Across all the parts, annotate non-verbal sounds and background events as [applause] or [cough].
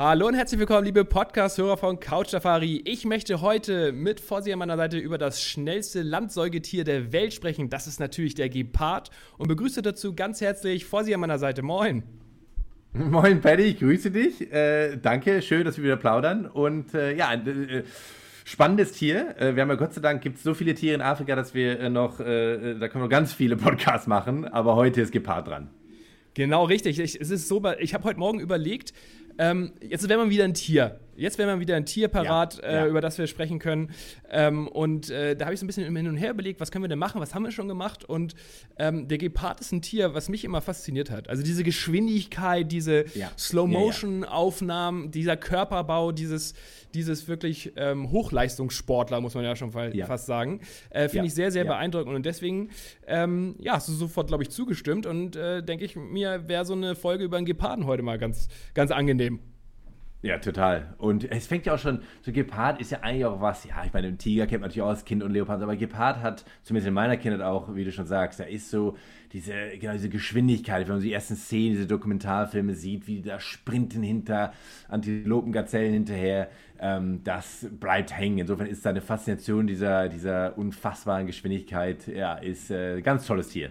Hallo und herzlich willkommen, liebe Podcast-Hörer von Couch Safari. Ich möchte heute mit Fossi an meiner Seite über das schnellste Landsäugetier der Welt sprechen. Das ist natürlich der Gepard. Und begrüße dazu ganz herzlich Fossi an meiner Seite. Moin. Moin, Paddy, ich grüße dich. Äh, danke, schön, dass wir wieder plaudern. Und äh, ja, äh, spannendes Tier. Äh, wir haben ja Gott sei Dank, gibt es so viele Tiere in Afrika, dass wir äh, noch, äh, da können wir ganz viele Podcasts machen. Aber heute ist Gepard dran. Genau, richtig. Ich, es ist so, ich habe heute Morgen überlegt, ähm, jetzt wäre man wieder ein Tier. Jetzt wäre man wieder ein Tier parat, Ja, ja. Äh, über das wir sprechen können. Ähm, und äh, da habe ich so ein bisschen hin und her überlegt, was können wir denn machen, was haben wir schon gemacht? Und ähm, der Gepard ist ein Tier, was mich immer fasziniert hat. Also diese Geschwindigkeit, diese Ja. Slow-Motion-Aufnahmen, dieser Körperbau, dieses, dieses wirklich ähm, Hochleistungssportler, muss man ja schon fa Ja. fast sagen, äh, finde Ja. ich sehr, sehr Ja. beeindruckend. Und deswegen, ähm, ja, hast du sofort, glaube ich, zugestimmt. Und äh, denke ich, mir wäre so eine Folge über einen Geparden heute mal ganz, ganz angenehm. Ja, total. Und es fängt ja auch schon, so Gepard ist ja eigentlich auch was, ja, ich meine, im Tiger kennt man natürlich auch das Kind und Leopard, aber Gepard hat, zumindest in meiner Kindheit auch, wie du schon sagst, da ist so diese, genau diese Geschwindigkeit, wenn man die ersten Szenen, diese Dokumentarfilme sieht, wie da sprinten hinter Antilopen, Gazellen hinterher, ähm, das bleibt hängen. Insofern ist da eine Faszination dieser, dieser unfassbaren Geschwindigkeit, ja, ist äh, ein ganz tolles Tier.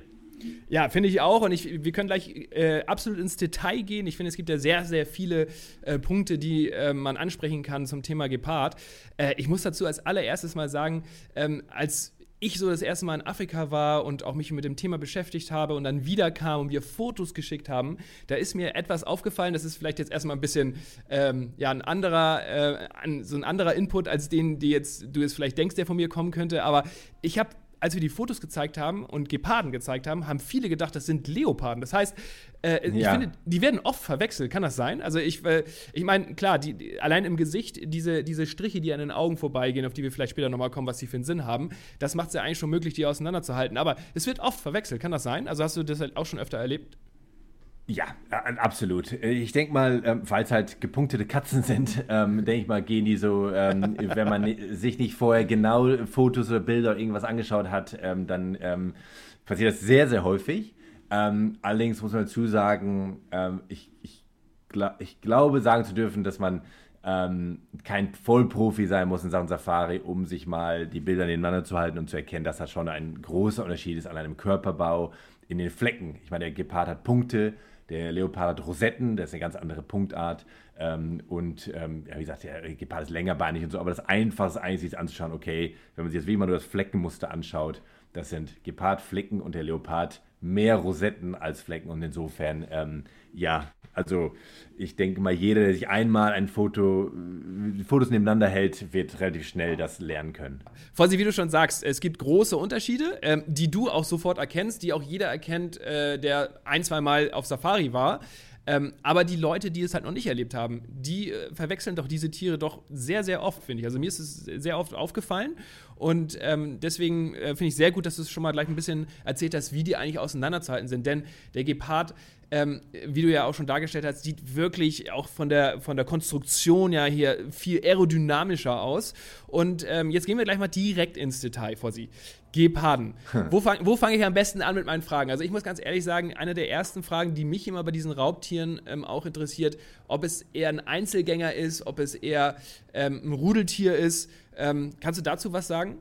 Ja, finde ich auch. Und ich, wir können gleich äh, absolut ins Detail gehen. Ich finde, es gibt ja sehr, sehr viele äh, Punkte, die äh, man ansprechen kann zum Thema Gepard. Äh, ich muss dazu als allererstes mal sagen, ähm, als ich so das erste Mal in Afrika war und auch mich mit dem Thema beschäftigt habe und dann wiederkam und wir Fotos geschickt haben, da ist mir etwas aufgefallen. Das ist vielleicht jetzt erstmal ein bisschen ähm, ja, ein anderer, äh, ein, so ein anderer Input als den, die jetzt du jetzt vielleicht denkst, der von mir kommen könnte. Aber ich habe als wir die Fotos gezeigt haben und Geparden gezeigt haben, haben viele gedacht, das sind Leoparden. Das heißt, äh, ich Ja. finde, die werden oft verwechselt. Kann das sein? Also ich, äh, ich meine, klar, die, die, allein im Gesicht, diese, diese Striche, die an den Augen vorbeigehen, auf die wir vielleicht später nochmal kommen, was die für einen Sinn haben, das macht es ja eigentlich schon möglich, die auseinanderzuhalten. Aber es wird oft verwechselt. Kann das sein? Also hast du das halt auch schon öfter erlebt? Ja, äh, absolut. Ich denke mal, ähm, falls halt gepunktete Katzen sind, [laughs] ähm, denke ich mal, gehen die so, ähm, wenn man sich nicht vorher genau Fotos oder Bilder oder irgendwas angeschaut hat, ähm, dann ähm, passiert das sehr, sehr häufig. Ähm, allerdings muss man dazu sagen, ich, ich, gla ich glaube sagen zu dürfen, dass man kein Vollprofi sein muss in Sachen Safari, um sich mal die Bilder nebeneinander zu halten und zu erkennen, dass das schon ein großer Unterschied ist an einem Körperbau, in den Flecken. Ich meine, der Gepard hat Punkte, der Leopard hat Rosetten, das ist eine ganz andere Punktart. Ähm, und ähm, ja, wie gesagt, der Gepard ist längerbeinig und so, aber das Einfachste ist eigentlich, sich anzuschauen, okay, wenn man sich jetzt wie immer nur das Fleckenmuster anschaut, das sind Gepard-Flecken und der Leopard mehr Rosetten als Flecken und insofern, ähm, ja, also ich denke mal, jeder, der sich einmal ein Foto, äh, Fotos nebeneinander hält, wird relativ schnell das lernen können. Fossi, wie du schon sagst, es gibt große Unterschiede, ähm, die du auch sofort erkennst, die auch jeder erkennt, äh, der ein, zwei Mal auf Safari war. Ähm, aber die Leute, die es halt noch nicht erlebt haben, die äh, verwechseln doch diese Tiere doch sehr, sehr oft, finde ich. Also mir ist es sehr oft aufgefallen. Und ähm, deswegen äh, finde ich sehr gut, dass du es schon mal gleich ein bisschen erzählt hast, wie die eigentlich auseinanderzuhalten sind. Denn der Gepard, ähm, wie du ja auch schon dargestellt hast, sieht wirklich auch von der, von der Konstruktion ja hier viel aerodynamischer aus. Und ähm, jetzt gehen wir gleich mal direkt ins Detail, Fossi. Geparden. Wo fange wo fang ich am besten an mit meinen Fragen? Also ich muss ganz ehrlich sagen, eine der ersten Fragen, die mich immer bei diesen Raubtieren ähm, auch interessiert, ob es eher ein Einzelgänger ist, ob es eher ähm, ein Rudeltier ist. Ähm, kannst du dazu was sagen?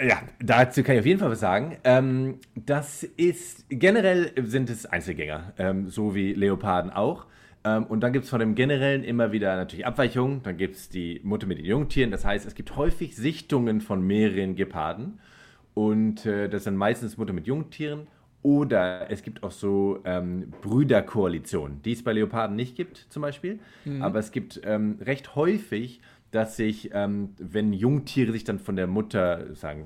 Ja, dazu kann ich auf jeden Fall was sagen. Ähm, das ist, generell sind es Einzelgänger, ähm, so wie Leoparden auch. Ähm, und dann gibt es von dem Generellen immer wieder natürlich Abweichungen. Dann gibt es die Mutter mit den Jungtieren. Das heißt, es gibt häufig Sichtungen von mehreren Geparden. Und äh, das sind meistens Mutter mit Jungtieren Oder es gibt auch so ähm, Brüderkoalitionen, die es bei Leoparden nicht gibt, zum Beispiel. Mhm. Aber es gibt ähm, recht häufig, dass sich, ähm, wenn Jungtiere sich dann von der Mutter sagen,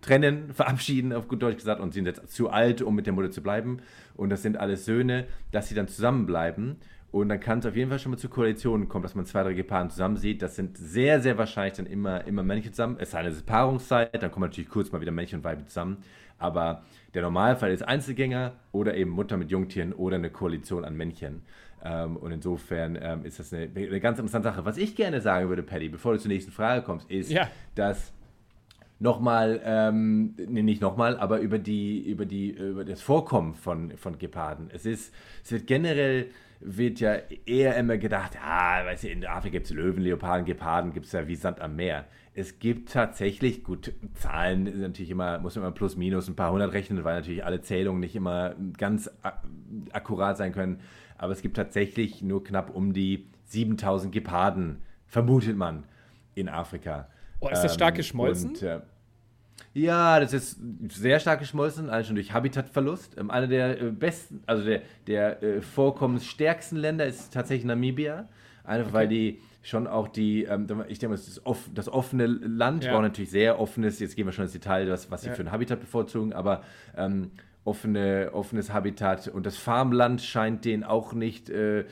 trennen, [laughs] verabschieden, auf gut Deutsch gesagt, und sind jetzt zu alt, um mit der Mutter zu bleiben, und das sind alles Söhne, dass sie dann zusammenbleiben. Und dann kann es auf jeden Fall schon mal zu Koalitionen kommen, dass man zwei, drei Gepaaren zusammen sieht. Das sind sehr, sehr wahrscheinlich dann immer, immer Männchen zusammen. Es sei eine Paarungszeit, dann kommen natürlich kurz mal wieder Männchen und Weibchen zusammen. Aber der Normalfall ist Einzelgänger oder eben Mutter mit Jungtieren oder eine Koalition an Männchen. Ähm, und insofern ähm, ist das eine, eine, ganz interessante Sache. Was ich gerne sagen würde, Paddy, bevor du zur nächsten Frage kommst, ist, ja. dass nochmal, ähm, nee, nicht nochmal, aber über die, über die, über das Vorkommen von, von Geparden. Es ist, es wird generell wird ja eher immer gedacht, ja, weißt du, in Afrika gibt es Löwen, Leoparden, Geparden, gibt es ja wie Sand am Meer. Es gibt tatsächlich, gut, Zahlen sind natürlich immer, muss man immer plus minus ein paar hundert rechnen, weil natürlich alle Zählungen nicht immer ganz akkurat sein können. Aber es gibt tatsächlich nur knapp um die 7000 Geparden, vermutet man, in Afrika. Oh, ist das stark ähm, geschmolzen? Und, äh, ja, das ist sehr stark geschmolzen, allein schon durch Habitatverlust. Ähm, einer der äh, besten, also der, der äh, vorkommensstärksten Länder ist tatsächlich Namibia. Einfach okay. weil die schon auch die, ähm, ich denke mal, das, off, das offene Land ja. braucht natürlich sehr offenes, jetzt gehen wir schon ins Detail, was, was sie ja. für ein Habitat bevorzugen, aber ähm, offene, offenes Habitat und das Farmland scheint denen auch nicht, äh,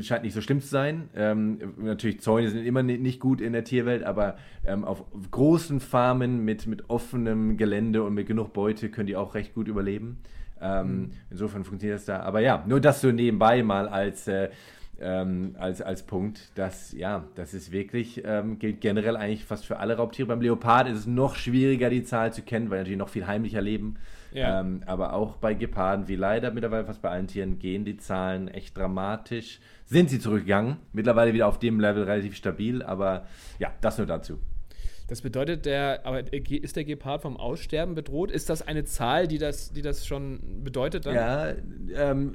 scheint nicht so schlimm zu sein. Ähm, natürlich, Zäune sind immer nicht gut in der Tierwelt, aber ähm, auf großen Farmen mit, mit offenem Gelände und mit genug Beute können die auch recht gut überleben. Ähm, mhm. Insofern funktioniert das da. Aber ja, nur das so nebenbei mal als, äh, ähm, als, als Punkt, dass, ja, das ist wirklich, ähm, gilt generell eigentlich fast für alle Raubtiere. Beim Leopard ist es noch schwieriger, die Zahl zu kennen, weil natürlich noch viel heimlicher leben. Ja. Ähm, aber auch bei Geparden, wie leider mittlerweile fast bei allen Tieren, gehen die Zahlen echt dramatisch. Sind sie zurückgegangen. Mittlerweile wieder auf dem Level relativ stabil, aber ja, das nur dazu. Das bedeutet, der, aber ist der Gepard vom Aussterben bedroht? Ist das eine Zahl, die das, die das schon bedeutet dann? Ja, ähm,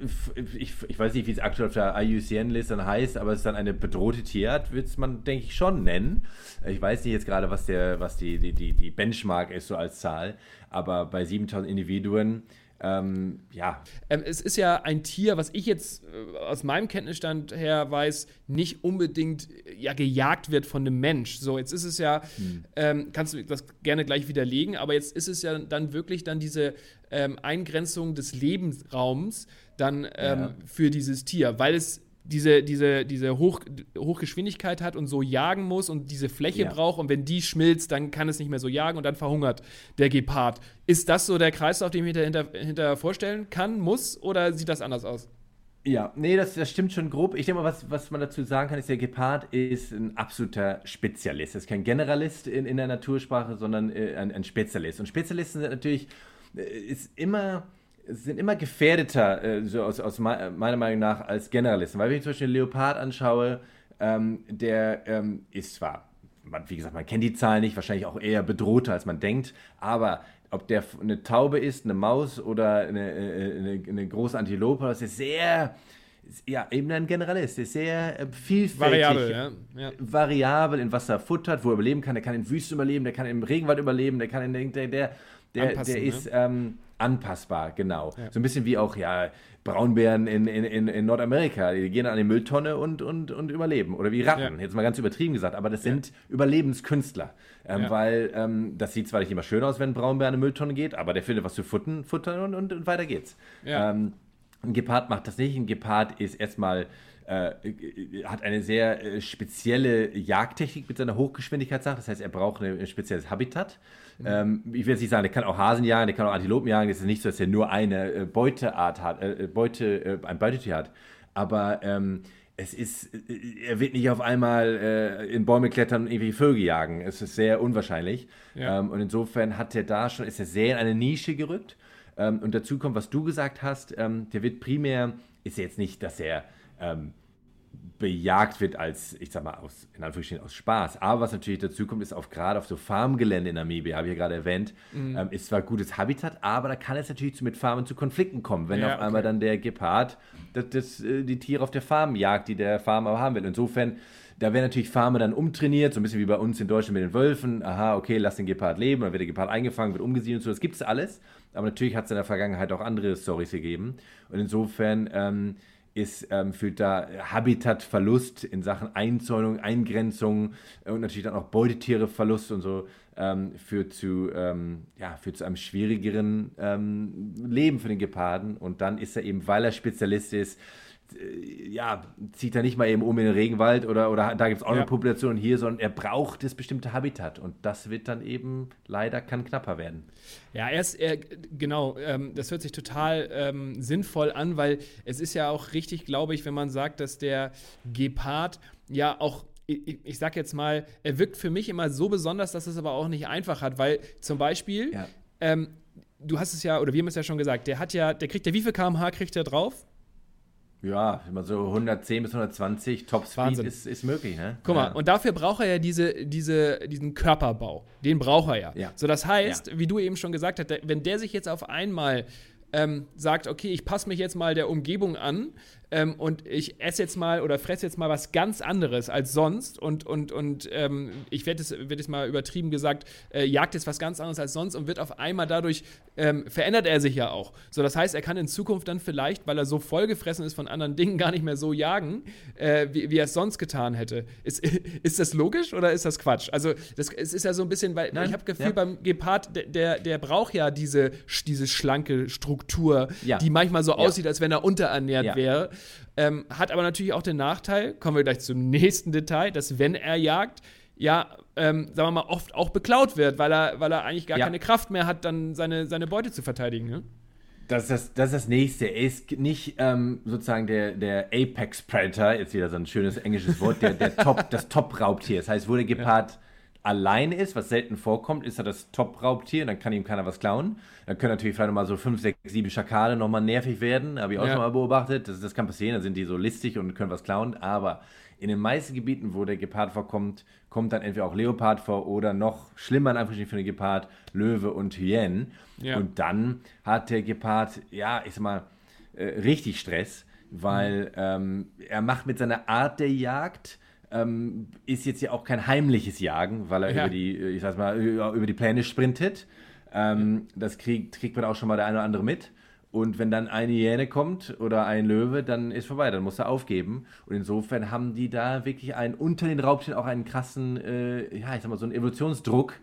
ich, ich weiß nicht, wie es aktuell auf der IUCN-Liste dann heißt, aber es ist dann eine bedrohte Tierart, wird es man, denke ich, schon nennen. Ich weiß nicht jetzt gerade, was, der, was die, die, die, die Benchmark ist, so als Zahl, aber bei 7000 Individuen ähm, ja. Ähm, es ist ja ein Tier, was ich jetzt äh, aus meinem Kenntnisstand her weiß, nicht unbedingt äh, ja, gejagt wird von einem Mensch. So, jetzt ist es ja, hm. ähm, kannst du das gerne gleich widerlegen, aber jetzt ist es ja dann wirklich dann diese ähm, Eingrenzung des Lebensraums dann ähm, ja. für dieses Tier, weil es diese, diese, diese Hoch, Hochgeschwindigkeit hat und so jagen muss und diese Fläche ja. braucht und wenn die schmilzt, dann kann es nicht mehr so jagen und dann verhungert der Gepard. Ist das so der Kreislauf, den ich mir hinter, hinter vorstellen kann, muss oder sieht das anders aus? Ja, nee, das, das stimmt schon grob. Ich denke mal, was, was man dazu sagen kann, ist, der Gepard ist ein absoluter Spezialist. Er ist kein Generalist in, in der Natursprache, sondern äh, ein, ein Spezialist. Und Spezialisten sind natürlich, äh, ist immer sind immer gefährdeter, äh, so aus, aus meiner Meinung nach, als Generalisten. Weil wenn ich zum Beispiel einen Leopard anschaue, ähm, der ähm, ist zwar, man, wie gesagt, man kennt die Zahlen nicht, wahrscheinlich auch eher bedrohter, als man denkt, aber ob der eine Taube ist, eine Maus oder eine, äh, eine, eine große Antilope, das ist sehr, ja, eben ein Generalist, ist sehr äh, vielfältig, variabel, ja. Ja. variabel, in was er futtert, wo er überleben kann. Der kann in Wüste überleben, der kann im Regenwald überleben, der kann in der, der, der, der ist, ne? ähm, anpassbar, genau. Ja. So ein bisschen wie auch, ja, Braunbären in, in, in, Nordamerika, die gehen an die Mülltonne und, und, und überleben. Oder wie Ratten, ja. jetzt mal ganz übertrieben gesagt, aber das sind ja. Überlebenskünstler. Ähm, weil ähm, das sieht zwar nicht immer schön aus, wenn ein Braunbär an eine Mülltonne geht, aber der findet was zu futtern, futtern und, und, und weiter geht's. Ähm, ein Gepard macht das nicht. Ein Gepard ist erstmal äh, hat eine sehr äh, spezielle Jagdtechnik mit seiner Hochgeschwindigkeitssache. Das heißt, er braucht ein spezielles Habitat. Mhm. Ähm, ich will jetzt nicht sagen, der kann auch Hasen jagen, der kann auch Antilopen jagen. Es ist nicht so, dass er nur eine äh, Beuteart hat, äh, Beute, äh, ein Beutetier hat. Aber ähm, es ist, äh, er wird nicht auf einmal äh, in Bäume klettern und irgendwie Vögel jagen. Es ist sehr unwahrscheinlich. Ja. Ähm, und insofern hat er da schon, ist er sehr in eine Nische gerückt. Ähm, und dazu kommt, was du gesagt hast, ähm, der wird primär, ist jetzt nicht, dass er ähm, bejagt wird als, ich sag mal, aus, in Anführungsstrichen aus Spaß. Aber was natürlich dazu kommt, ist auf gerade auf so Farmgelände in Namibia, habe ich ja gerade erwähnt, mhm. ähm, ist zwar gutes Habitat, aber da kann es natürlich zu, mit Farmen zu Konflikten kommen, wenn ja, auf einmal dann der Gepard das, das, äh, die Tiere auf der Farm jagt, die der Farmer haben will. Insofern da werden natürlich Farmer dann umtrainiert, so ein bisschen wie bei uns in Deutschland mit den Wölfen. Aha, okay, lass den Gepard leben, dann wird der Gepard eingefangen, wird umgesiedelt und so. Das gibt es alles. Aber natürlich hat es in der Vergangenheit auch andere Stories gegeben. Und insofern ähm, ist, ähm, führt da Habitatverlust in Sachen Einzäunung, Eingrenzung und natürlich dann auch Beutetiereverlust und so ähm, führt, zu, ähm, ja, führt zu einem schwierigeren ähm, Leben für den Geparden. Und dann ist er eben, weil er Spezialist ist, äh, ja, zieht er nicht mal eben um in den Regenwald oder, oder da gibt es auch ja. eine Population hier, sondern er braucht das bestimmte Habitat und das wird dann eben leider kann knapper werden. Ja, er ist, er, genau, ähm, das hört sich total ähm, sinnvoll an, weil es ist ja auch richtig, glaube ich, wenn man sagt, dass der Gepard ja auch ich, ich sag jetzt mal, er wirkt für mich immer so besonders, dass es aber auch nicht einfach hat, weil zum Beispiel, ja. ähm, du hast es ja, oder wir haben es ja schon gesagt, der hat ja, der kriegt ja, wie viel kmh kriegt er drauf? Ja, immer so 110 bis 120 Topspeed ist, ist möglich. Ne? Guck mal, und dafür braucht er ja diese, diese, diesen Körperbau. Den braucht er ja. ja. So, das heißt, ja. wie du eben schon gesagt hast, wenn der sich jetzt auf einmal ähm, sagt, okay, ich passe mich jetzt mal der Umgebung an, ähm, und ich esse jetzt mal oder fresse jetzt mal was ganz anderes als sonst und, und, und ähm, ich werde es werd mal übertrieben gesagt, äh, jagt jetzt was ganz anderes als sonst und wird auf einmal dadurch, ähm, verändert er sich ja auch. So, das heißt, er kann in Zukunft dann vielleicht, weil er so vollgefressen ist von anderen Dingen, [laughs] gar nicht mehr so jagen, äh, wie, wie er es sonst getan hätte. Ist, [laughs] ist das logisch oder ist das Quatsch? Also, das, es ist ja so ein bisschen, weil Nein, ich habe Gefühl, ja. beim Gepard, der, der, der, braucht ja diese, diese schlanke Struktur, ja. die manchmal so ja. aussieht, als wenn er unterernährt wäre. Ähm, hat aber natürlich auch den Nachteil, kommen wir gleich zum [laughs] nächsten Detail, dass wenn er jagt, ja, ähm, sagen wir mal, oft auch beklaut wird, weil er, weil er eigentlich gar ja. keine Kraft mehr hat, dann seine, seine Beute zu verteidigen. Ne? Das ist das, das, ist das nächste. Er ist nicht ähm, sozusagen der, der Apex Predator, jetzt wieder so ein schönes englisches Wort, der, der Top, das Top-Raubtier. Das heißt, wo der Gepard ja alleine ist, was selten vorkommt, ist er das Top-Raubtier, dann kann ihm keiner was klauen. Dann können natürlich vielleicht nochmal so fünf, sechs, sieben Schakale nochmal nervig werden, habe ich auch ja. schon mal beobachtet. Das, das kann passieren, dann sind die so listig und können was klauen, aber in den meisten Gebieten, wo der Gepard vorkommt, kommt dann entweder auch Leopard vor oder noch schlimmer in Anführungsstrichen für den Gepard, Löwe und Hyänen. Ja. Und dann hat der Gepard, ja, ich sag mal, äh, richtig Stress, weil mhm. ähm, er macht mit seiner Art der Jagd ähm, ist jetzt ja auch kein heimliches Jagen, weil er ja. über die, ich sag mal, über die Pläne sprintet. Ähm, das kriegt, kriegt man auch schon mal der eine oder andere mit. Und wenn dann eine Hyäne kommt oder ein Löwe, dann ist vorbei, dann muss er aufgeben. Und insofern haben die da wirklich einen, unter den Raubtieren auch einen krassen, äh, ja, ich sag mal, so einen Evolutionsdruck,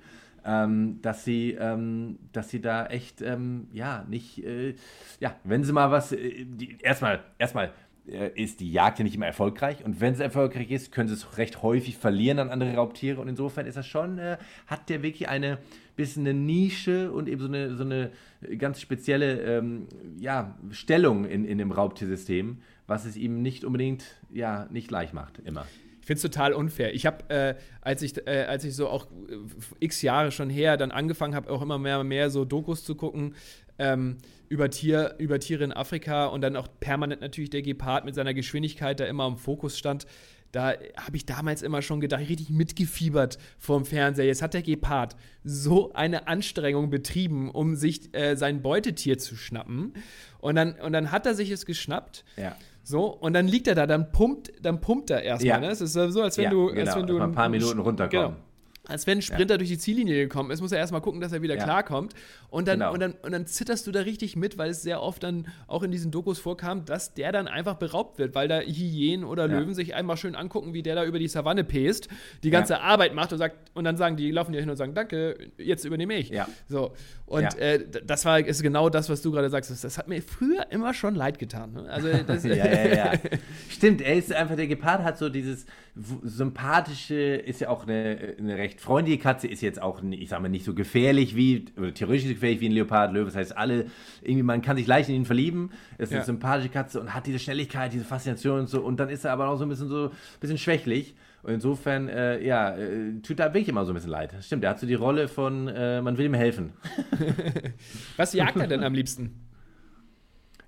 ähm, dass sie, ähm, dass sie da echt, ähm, ja, nicht, äh, ja, wenn sie mal was, äh, die, erstmal, erstmal äh, ist die Jagd ja nicht immer erfolgreich. Und wenn es erfolgreich ist, können sie es recht häufig verlieren an andere Raubtiere. Und insofern ist das schon, äh, hat der wirklich eine bisschen eine Nische und eben so eine, so eine ganz spezielle ähm, ja, Stellung in, in dem Raubtiersystem, was es ihm nicht unbedingt, ja, nicht leicht macht, immer. Ich finde es total unfair. Ich habe, äh, als, ich, äh, als ich so auch äh, x Jahre schon her dann angefangen habe, auch immer mehr, mehr so Dokus zu gucken, ähm, über, Tier, über Tiere in Afrika und dann auch permanent natürlich der Gepard mit seiner Geschwindigkeit, der immer im Fokus stand. Da habe ich damals immer schon gedacht, richtig mitgefiebert vorm Fernseher. Jetzt hat der Gepard so eine Anstrengung betrieben, um sich äh, sein Beutetier zu schnappen. Und dann, und dann hat er sich es geschnappt. Ja. So, und dann liegt er da, dann pumpt, dann pumpt er erstmal. Ja. Ne? Es ist so, als wenn ja, du. Genau, als wenn du ein paar Minuten runterkommen. Genau als wenn ein Sprinter ja. durch die Ziellinie gekommen ist, muss er erstmal gucken, dass er wieder ja. klarkommt. Und dann, genau. und, dann, und dann zitterst du da richtig mit, weil es sehr oft dann auch in diesen Dokus vorkam, dass der dann einfach beraubt wird, weil da Hyänen oder ja. Löwen sich einmal schön angucken, wie der da über die Savanne pest, die ganze Arbeit macht und sagt, und dann sagen die, laufen die hin und sagen, danke, jetzt übernehme ich. Ja. So. Und äh, das war ist genau das, was du gerade sagst. Das hat mir früher immer schon leid getan. Ne? Also [laughs] ja, ja, ja. [laughs] Stimmt, er ist einfach, der Gepard hat so dieses sympathische, ist ja auch eine, eine recht freundliche Katze, ist jetzt auch, ich sag mal, nicht so gefährlich wie, oder theoretisch so gefährlich wie ein Leopard, Löwe. Das heißt, alle, irgendwie, man kann sich leicht in ihn verlieben. Ist eine ja. sympathische Katze und hat diese Schnelligkeit, diese Faszination und so. Und dann ist er aber auch so ein bisschen so, ein bisschen schwächlich. Und insofern, äh, ja, äh, tut da wirklich immer so ein bisschen leid. Stimmt, er hat so die Rolle von, äh, man will ihm helfen. [laughs] Was jagt er denn am liebsten?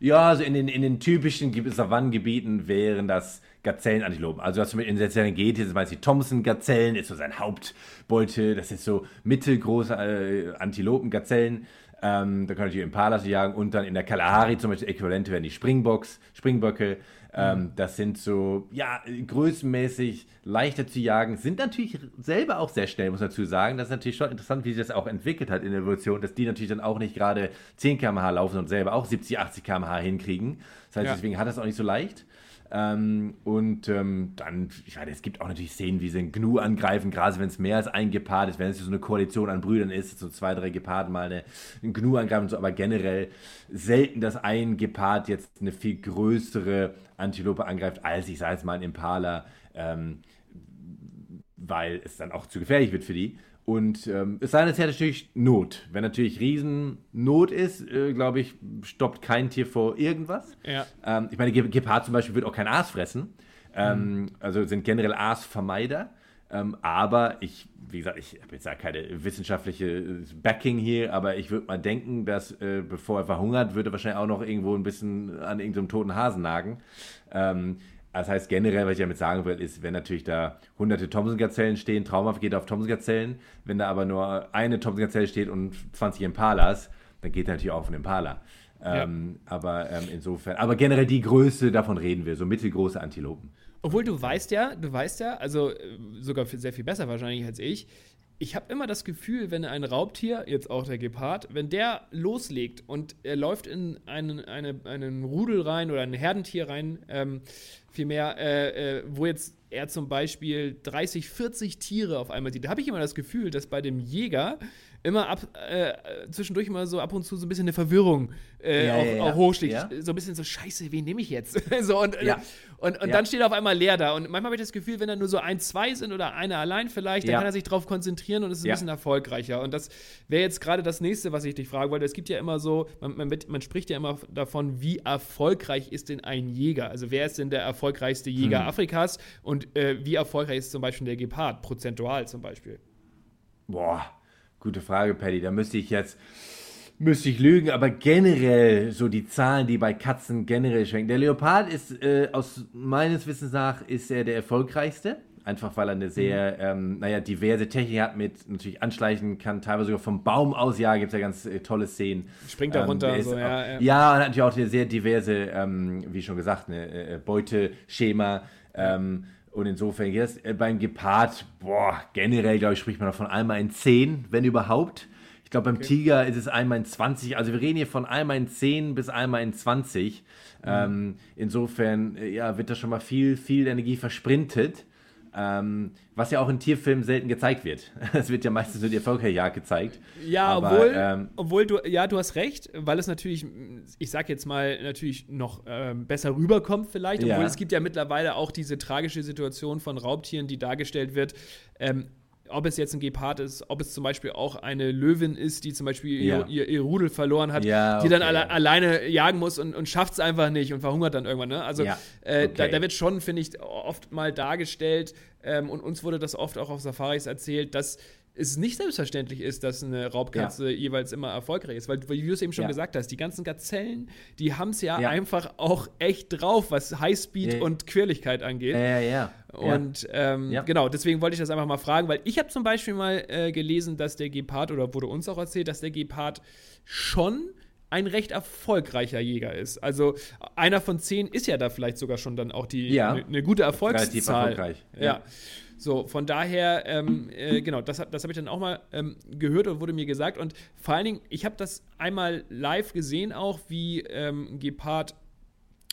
Ja, also in den, in den typischen Savannengebieten wären das Gazellenantilopen. Also was in der Serengeti, das meist die Thompson-Gazellen, ist so sein Hauptbeute. Das ist so mittelgroße äh, Antilopen, Gazellen. Ähm, da können natürlich Impalas jagen und dann in der Kalahari zum Beispiel Äquivalente wären die Springboks, Springböcke. Ähm, das sind so, ja, größenmäßig leichter zu jagen, sind natürlich selber auch sehr schnell, muss man dazu sagen. Das ist natürlich schon interessant, wie sich das auch entwickelt hat in der Evolution, dass die natürlich dann auch nicht gerade 10 km/h laufen und selber auch 70, 80 km/h hinkriegen. Das heißt, ja. deswegen hat das auch nicht so leicht. Ähm, und ähm, dann, ich meine, es gibt auch natürlich Szenen, wie sie einen Gnu angreifen, gerade wenn es mehr als ein Gepard ist, wenn es so eine Koalition an Brüdern ist, so zwei, drei Geparden mal eine, einen Gnu angreifen und so, aber generell selten, dass ein Gepard jetzt eine viel größere Antilope angreift, als ich sage jetzt mal ein Impala, ähm, weil es dann auch zu gefährlich wird für die. Und ähm, es sei denn, es hätte natürlich Not. Wenn natürlich Riesennot ist, äh, glaube ich, stoppt kein Tier vor irgendwas. Ja. Ähm, ich meine, Gepard zum Beispiel wird auch kein Aas fressen. Ähm, mhm. Also sind generell Aasvermeider. Ähm, aber ich, wie gesagt, ich habe jetzt ja keine wissenschaftliche äh, Backing hier, aber ich würde mal denken, dass äh, bevor er verhungert, würde er wahrscheinlich auch noch irgendwo ein bisschen an irgendeinem toten Hasen nagen. Ähm, das heißt, generell, was ich damit sagen will, ist, wenn natürlich da hunderte Thomson-Gazellen stehen, traumhaft geht auf Thomson-Gazellen. Wenn da aber nur eine Thomson-Gazelle steht und 20 Impalas, dann geht er natürlich auch auf einen Impala. Ja. Ähm, aber ähm, insofern, aber generell die Größe, davon reden wir, so mittelgroße Antilopen. Obwohl du weißt ja, du weißt ja, also äh, sogar sehr viel besser wahrscheinlich als ich, ich habe immer das Gefühl, wenn ein Raubtier, jetzt auch der Gepard, wenn der loslegt und er läuft in einen, eine, einen Rudel rein oder ein Herdentier rein, ähm, vielmehr, äh, äh, wo jetzt er zum Beispiel 30, 40 Tiere auf einmal sieht, da habe ich immer das Gefühl, dass bei dem Jäger immer ab, äh, zwischendurch immer so ab und zu so ein bisschen eine Verwirrung äh, ja, auch, ja, ja. auch hochschlägt. So ein bisschen so, scheiße, wen nehme ich jetzt? [laughs] so, und, äh, und, und dann steht er auf einmal leer da. Und manchmal habe ich das Gefühl, wenn da nur so ein, zwei sind oder einer allein vielleicht, dann kann er sich darauf konzentrieren und es ist ein bisschen erfolgreicher. Und das wäre jetzt gerade das nächste, was ich dich fragen wollte. Es gibt ja immer so, man, man, man, spricht ja immer davon, wie erfolgreich ist denn ein Jäger? Also wer ist denn der erfolgreichste Jäger hm. Afrikas und äh, wie erfolgreich ist zum Beispiel der Gepard, prozentual zum Beispiel? Boah, Gute Frage, Paddy. Da müsste ich jetzt müsste ich lügen, aber generell so die Zahlen, die bei Katzen generell schwenken. Der Leopard ist äh, aus meines Wissens nach ist er der erfolgreichste. Einfach weil er eine sehr, mhm. ähm, naja, diverse Technik hat mit natürlich anschleichen kann, teilweise sogar vom Baum aus jagen, gibt es ja ganz äh, tolle Szenen. Springt da ähm, runter. So, auch, ja, ja. ja, und hat natürlich auch eine sehr diverse, ähm, wie schon gesagt, eine äh, Beuteschema. Ähm, und insofern jetzt äh, beim Gepard, boah, generell, glaube ich, spricht man davon einmal in 10, wenn überhaupt. Ich glaube, beim okay. Tiger ist es einmal in 20. Also wir reden hier von einmal in 10 bis einmal in 20. Mhm. Ähm, insofern, äh, ja, wird da schon mal viel, viel Energie versprintet. Ähm, was ja auch in Tierfilmen selten gezeigt wird. [laughs] Es wird ja meistens nur die Erfolgreichjagd gezeigt. Ja, Aber, obwohl, ähm, obwohl du, ja, du hast recht, weil es natürlich, ich sag jetzt mal, natürlich noch ähm, besser rüberkommt vielleicht. Obwohl ja. es gibt ja mittlerweile auch diese tragische Situation von Raubtieren, die dargestellt wird. Ob es jetzt ein Gepard ist, ob es zum Beispiel auch eine Löwin ist, die zum Beispiel ja. ihr, ihr, ihr, Rudel verloren hat, ja, die dann alle, alleine jagen muss und, und schafft es einfach nicht und verhungert dann irgendwann. Ne? Also ja, okay. äh, da, da, wird schon, finde ich, oft mal dargestellt ähm, und uns wurde das oft auch auf Safaris erzählt, dass es nicht selbstverständlich ist, dass eine Raubkatze ja. jeweils immer erfolgreich ist. Weil, wie du es eben schon ja. gesagt hast, die ganzen Gazellen, die haben es ja, ja, einfach auch echt drauf, was Highspeed und Quirligkeit angeht. Ja, ja, ja. Und ähm, genau, deswegen wollte ich das einfach mal fragen, weil ich habe zum Beispiel mal äh, gelesen, dass der Gepard, oder wurde uns auch erzählt, dass der Gepard schon ein recht erfolgreicher Jäger ist. Also einer von zehn ist ja da vielleicht sogar schon dann auch die eine ne gute Erfolgszahl. Relativ erfolgreich. ja. So, von daher, ähm, äh, genau, das, das habe ich dann auch mal ähm, gehört und wurde mir gesagt. Und vor allen Dingen, ich habe das einmal live gesehen, auch wie ähm, Gepard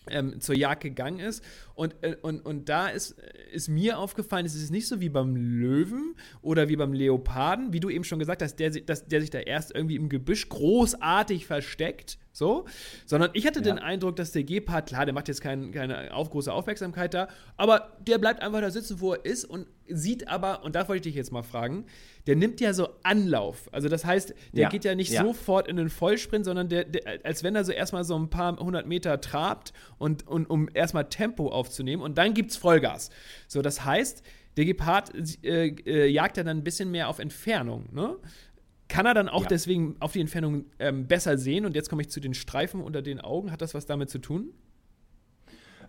ähm, zur Jagd gegangen ist. Und, äh, und, und da ist, ist mir aufgefallen, es ist nicht so wie beim Löwen oder wie beim Leoparden, wie du eben schon gesagt hast, der, dass, der sich da erst irgendwie im Gebüsch großartig versteckt, so, sondern ich hatte ja. den Eindruck, dass der Gepard, klar, der macht jetzt kein, keine auf, große Aufmerksamkeit da, aber der bleibt einfach da sitzen, wo er ist und sieht aber, und da wollte ich dich jetzt mal fragen, der nimmt ja so Anlauf. Also das heißt, der ja. geht ja nicht ja. sofort in den Vollsprint, sondern der, der, als wenn er so erstmal so ein paar hundert Meter trabt und, und um erstmal Tempo aufzunehmen und dann gibt's Vollgas. So, das heißt, der Gepard äh, äh, jagt ja dann ein bisschen mehr auf Entfernung, ne? Kann er dann auch ja. deswegen auf die Entfernung ähm, besser sehen? Und jetzt komme ich zu den Streifen unter den Augen. Hat das was damit zu tun?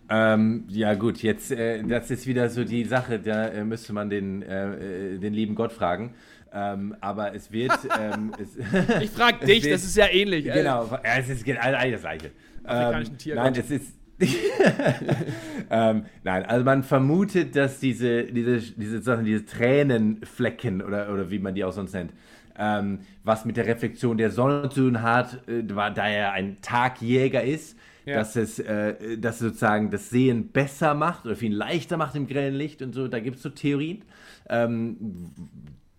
Ähm, ja gut, jetzt äh, das ist wieder so die Sache, da äh, müsste man den, äh, äh den lieben Gott fragen. Ähm, aber es wird. [laughs] Ähm, es, ich frage [laughs] dich, wird, das ist ja ähnlich. Genau, es ist eigentlich das Gleiche. Ähm, Nein, es ist, [laughs] ähm, nein, also man vermutet, dass diese, diese, diese, Sachen, diese Tränenflecken oder, oder wie man die auch sonst nennt, ähm, was mit der Reflexion der Sonne zu tun hat, äh, da er ein Tagjäger ist, ja. dass es äh, dass sozusagen das Sehen besser macht oder viel leichter macht im grellen Licht und so. Da gibt es so Theorien. Ähm,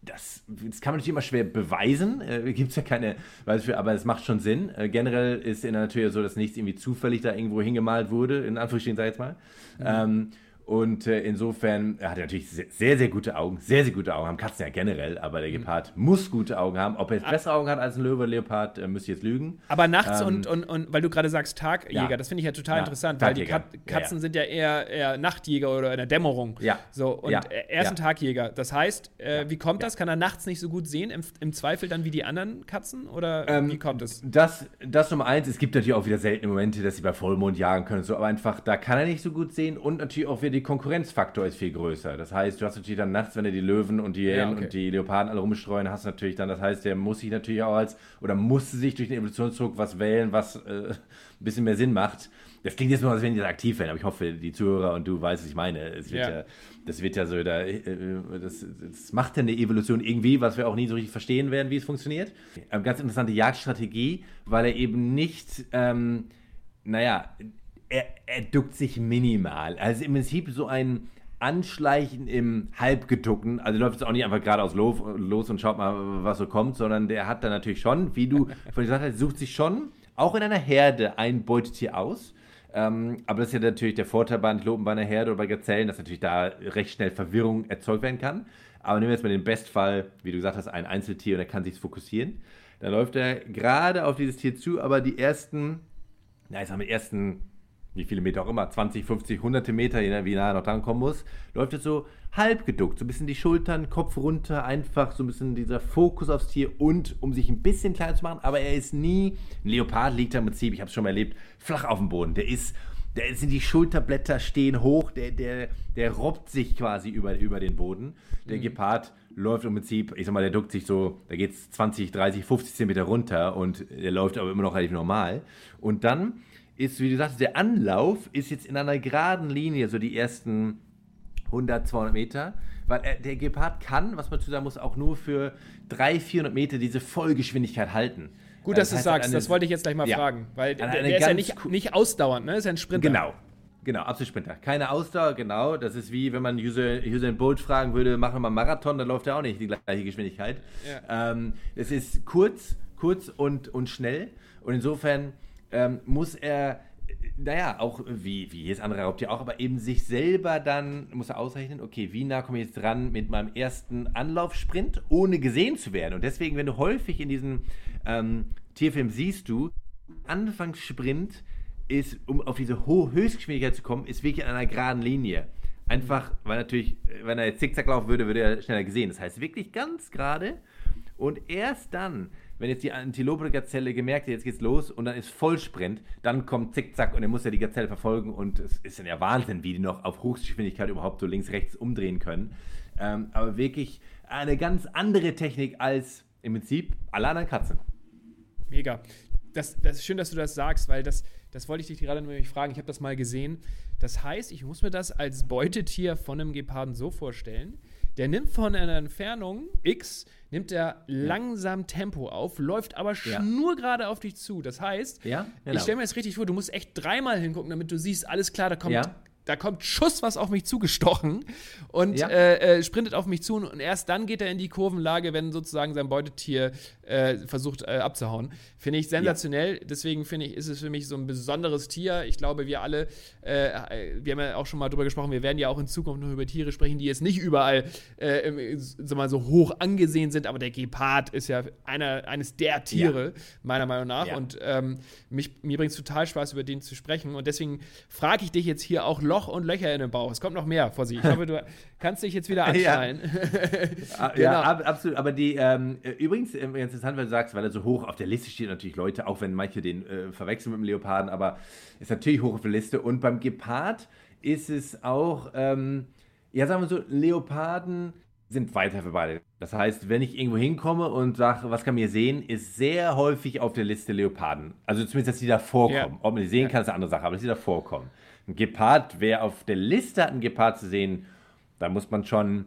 das, das, kann man natürlich immer schwer beweisen. Äh, [laughs] Gibt es ja keine, weiß für, aber es macht schon Sinn. Äh, generell ist in der Natur ja so, dass nichts irgendwie zufällig da irgendwo hingemalt wurde, in Anführungsstrichen, sag ich jetzt mal. Mhm. Ähm, und äh, insofern, er hat er natürlich sehr, sehr gute Augen. Sehr, sehr gute Augen haben Katzen ja generell, aber der mhm. Gepard mhm. muss gute Augen haben. Ob er jetzt ah. bessere Augen hat als ein Löwe Leopard, äh, müsste ich jetzt lügen. Aber nachts ähm, und, und, und, weil du gerade sagst Tagjäger, ja. das finde ich ja total ja. interessant, weil die Kat Katzen ja, sind ja eher, eher Nachtjäger oder in der Dämmerung. Ja. So, und er ist ein Tagjäger. Das heißt, äh, wie kommt das? Kann er nachts nicht so gut sehen? Im, im Zweifel dann wie die anderen Katzen? Oder ähm, wie kommt es? Das, das Nummer eins. Es gibt natürlich auch wieder seltene Momente, dass sie bei Vollmond jagen können. So, aber einfach, da kann er nicht so gut sehen und natürlich auch wieder die Konkurrenzfaktor Faktor ist viel größer. Das heißt, du hast natürlich dann nachts, wenn du die Löwen und die Hyänen ja, okay. und die Leoparden alle rumstreuen, hast natürlich dann, das heißt, der muss sich natürlich auch als, oder musste sich durch den Evolutionsdruck was wählen, was äh, ein bisschen mehr Sinn macht. Das klingt jetzt nur, als wenn die das aktiv wären, aber ich hoffe, die Zuhörer und du weißt, was ich meine. Es wird ja. ja das wird ja so, da, äh, das, das, macht ja eine Evolution irgendwie, was wir auch nie so richtig verstehen werden, wie es funktioniert. Eine ganz interessante Jagdstrategie, weil er eben nicht, ähm, naja, er, er duckt sich minimal. Also im Prinzip so ein Anschleichen im Halbgeduckten. Also läuft es auch nicht einfach geradeaus los und schaut mal, was so kommt, sondern der hat dann natürlich schon, wie du [laughs] von gesagt hast, sucht sich schon auch in einer Herde ein Beutetier aus. Ähm, aber das ist ja natürlich der Vorteil bei Antilopen, bei einer Herde oder bei Gazellen, dass natürlich da recht schnell Verwirrung erzeugt werden kann. Aber nehmen wir jetzt mal den Bestfall, wie du gesagt hast, ein Einzeltier und er kann sich fokussieren. Dann läuft er gerade auf dieses Tier zu, aber die ersten, na, ich sag mal, ersten wie viele Meter auch immer, 20, 50, hunderte Meter, je wie nah er noch drankommen muss, läuft es so halb geduckt, so ein bisschen die Schultern, Kopf runter, einfach so ein bisschen dieser Fokus aufs Tier und um sich ein bisschen klein zu machen, aber er ist nie, ein Leopard liegt da im Prinzip, ich habe es schon mal erlebt, flach auf dem Boden, der ist, der sind die Schulterblätter stehen hoch, der, der, der robbt sich quasi über, über den Boden. Der mhm. Gepard läuft im Prinzip, ich sag mal, der duckt sich so, da geht es 20, 30, 50 Zentimeter runter und der läuft aber immer noch relativ normal. Und dann ist, wie du sagst, der Anlauf ist jetzt in einer geraden Linie, so die ersten 100, 200 Meter, weil er, der Gepard kann, was man zu sagen muss, auch nur für 300, 400 Meter diese Vollgeschwindigkeit halten. Gut, dass das du sagst, eine, das wollte ich jetzt gleich mal ja, fragen, weil der, der ist ja nicht, nicht ausdauernd, ne? ist ja ein Sprinter. Genau, Genau, absolut Sprinter. Keine Ausdauer, genau. Das ist wie, wenn man Usain Bolt fragen würde, machen wir mal Marathon, dann läuft er auch nicht die gleiche Geschwindigkeit. Ja. Ähm, es ist kurz, kurz und, und schnell. Und insofern ähm, muss er, naja, auch wie, wie jedes andere Raubtier auch, aber eben sich selber dann, muss er ausrechnen, okay, wie nah komme ich jetzt dran mit meinem ersten Anlaufsprint, ohne gesehen zu werden. Und deswegen, wenn du häufig in diesen ähm, Tierfilmen siehst du, Anfangssprint ist, um auf diese hohe Höchstgeschwindigkeit zu kommen, ist wirklich an einer geraden Linie. Einfach, weil natürlich, wenn er jetzt zickzack laufen würde, würde er schneller gesehen. Das heißt, wirklich ganz gerade. Und erst dann, wenn jetzt die Antilope-Gazelle gemerkt hat, jetzt geht's los und dann ist Vollsprint, dann kommt Zickzack und dann muss er die Gazelle verfolgen und es ist ja Wahnsinn, wie die noch auf Hochgeschwindigkeit überhaupt so links, rechts umdrehen können. Ähm, aber wirklich eine ganz andere Technik als im Prinzip alle anderen Katzen. Mega. Das, das ist schön, dass du das sagst, weil das, das wollte ich dich gerade nämlich fragen. Ich habe das mal gesehen. Das heißt, ich muss mir das als Beutetier von einem Geparden so vorstellen. Der nimmt von einer Entfernung X nimmt er langsam Tempo auf, läuft aber schnurgerade auf dich zu. Das heißt, genau. ich stelle mir das richtig vor, du musst echt dreimal hingucken, damit du siehst, alles klar, da kommt da kommt Schuss was auf mich zugestochen und ja. äh, äh, sprintet auf mich zu und erst dann geht er in die Kurvenlage, wenn sozusagen sein Beutetier äh, versucht äh, abzuhauen. Finde ich sensationell. Ja. Deswegen finde ich, ist es für mich so ein besonderes Tier. Ich glaube, wir alle, äh, wir haben ja auch schon mal drüber gesprochen, wir werden ja auch in Zukunft noch über Tiere sprechen, die jetzt nicht überall äh, so, mal so hoch angesehen sind, aber der Gepard ist ja einer, eines der Tiere, ja. meiner Meinung nach. Und ähm, mich, mir bringt es total Spaß, über den zu sprechen. Und deswegen frage ich dich jetzt hier auch Loch und Löcher in den Bauch. Es kommt noch mehr vor sich. Ich hoffe, du [laughs] kannst dich jetzt wieder anschreien. [laughs] ja, genau. ja ab, absolut. Aber die, ähm, übrigens, ähm, interessant, weil du sagst, weil er so hoch auf der Liste steht, natürlich Leute, auch wenn manche den äh, verwechseln mit dem Leoparden, aber ist natürlich hoch auf der Liste. Und beim Gepard ist es auch, ähm, ja, sagen wir so, Leoparden sind weiter verbreitet. Das heißt, wenn ich irgendwo hinkomme und sage, was kann man hier sehen, ist sehr häufig auf der Liste Leoparden. Also zumindest, dass die da vorkommen. Ja. Ob man die sehen ja. kann, ist eine andere Sache, aber dass die da vorkommen. Ein Gepard, wer auf der Liste hat, einen Gepard zu sehen, da muss man schon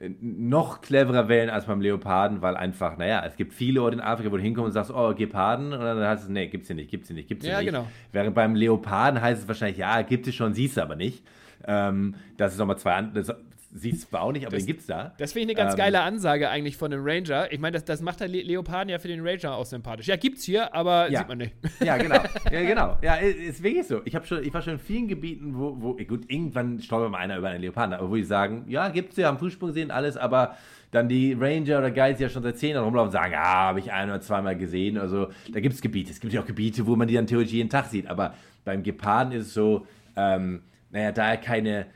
äh, noch cleverer wählen als beim Leoparden, weil einfach, naja, es gibt viele Orte in Afrika, wo du hinkommst und sagst, oh, Geparden, und dann heißt es, nee, gibt's hier nicht, gibt's hier nicht, gibt's hier ja, nicht. Genau. Während beim Leoparden heißt es wahrscheinlich, ja, gibt es schon, siehst du aber nicht. Ähm, das ist nochmal zwei andere, Sieht zwar auch nicht, aber das, den gibt's da. Das finde ich eine ganz ähm, geile Ansage eigentlich von einem Ranger. Ich meine, das, das macht der Le Leoparden ja für den Ranger auch sympathisch. Ja, gibt's hier, aber ja. sieht man nicht. Ja, genau. [laughs] Ja, genau. Ja, ist wirklich so. Ich, schon, ich war schon in vielen Gebieten, wo, wo gut, irgendwann stolpert mal einer über einen Leoparden, aber wo die sagen, ja, gibt's hier, am Frühsprung sehen, alles, aber dann die Ranger oder Guides, die ja schon seit zehn Jahren rumlaufen, sagen, ja, habe ich ein oder zweimal gesehen. Also da gibt es Gebiete. Es gibt ja auch Gebiete, wo man die dann theoretisch jeden Tag sieht. Aber beim Geparden ist es so, ähm, naja, da er keine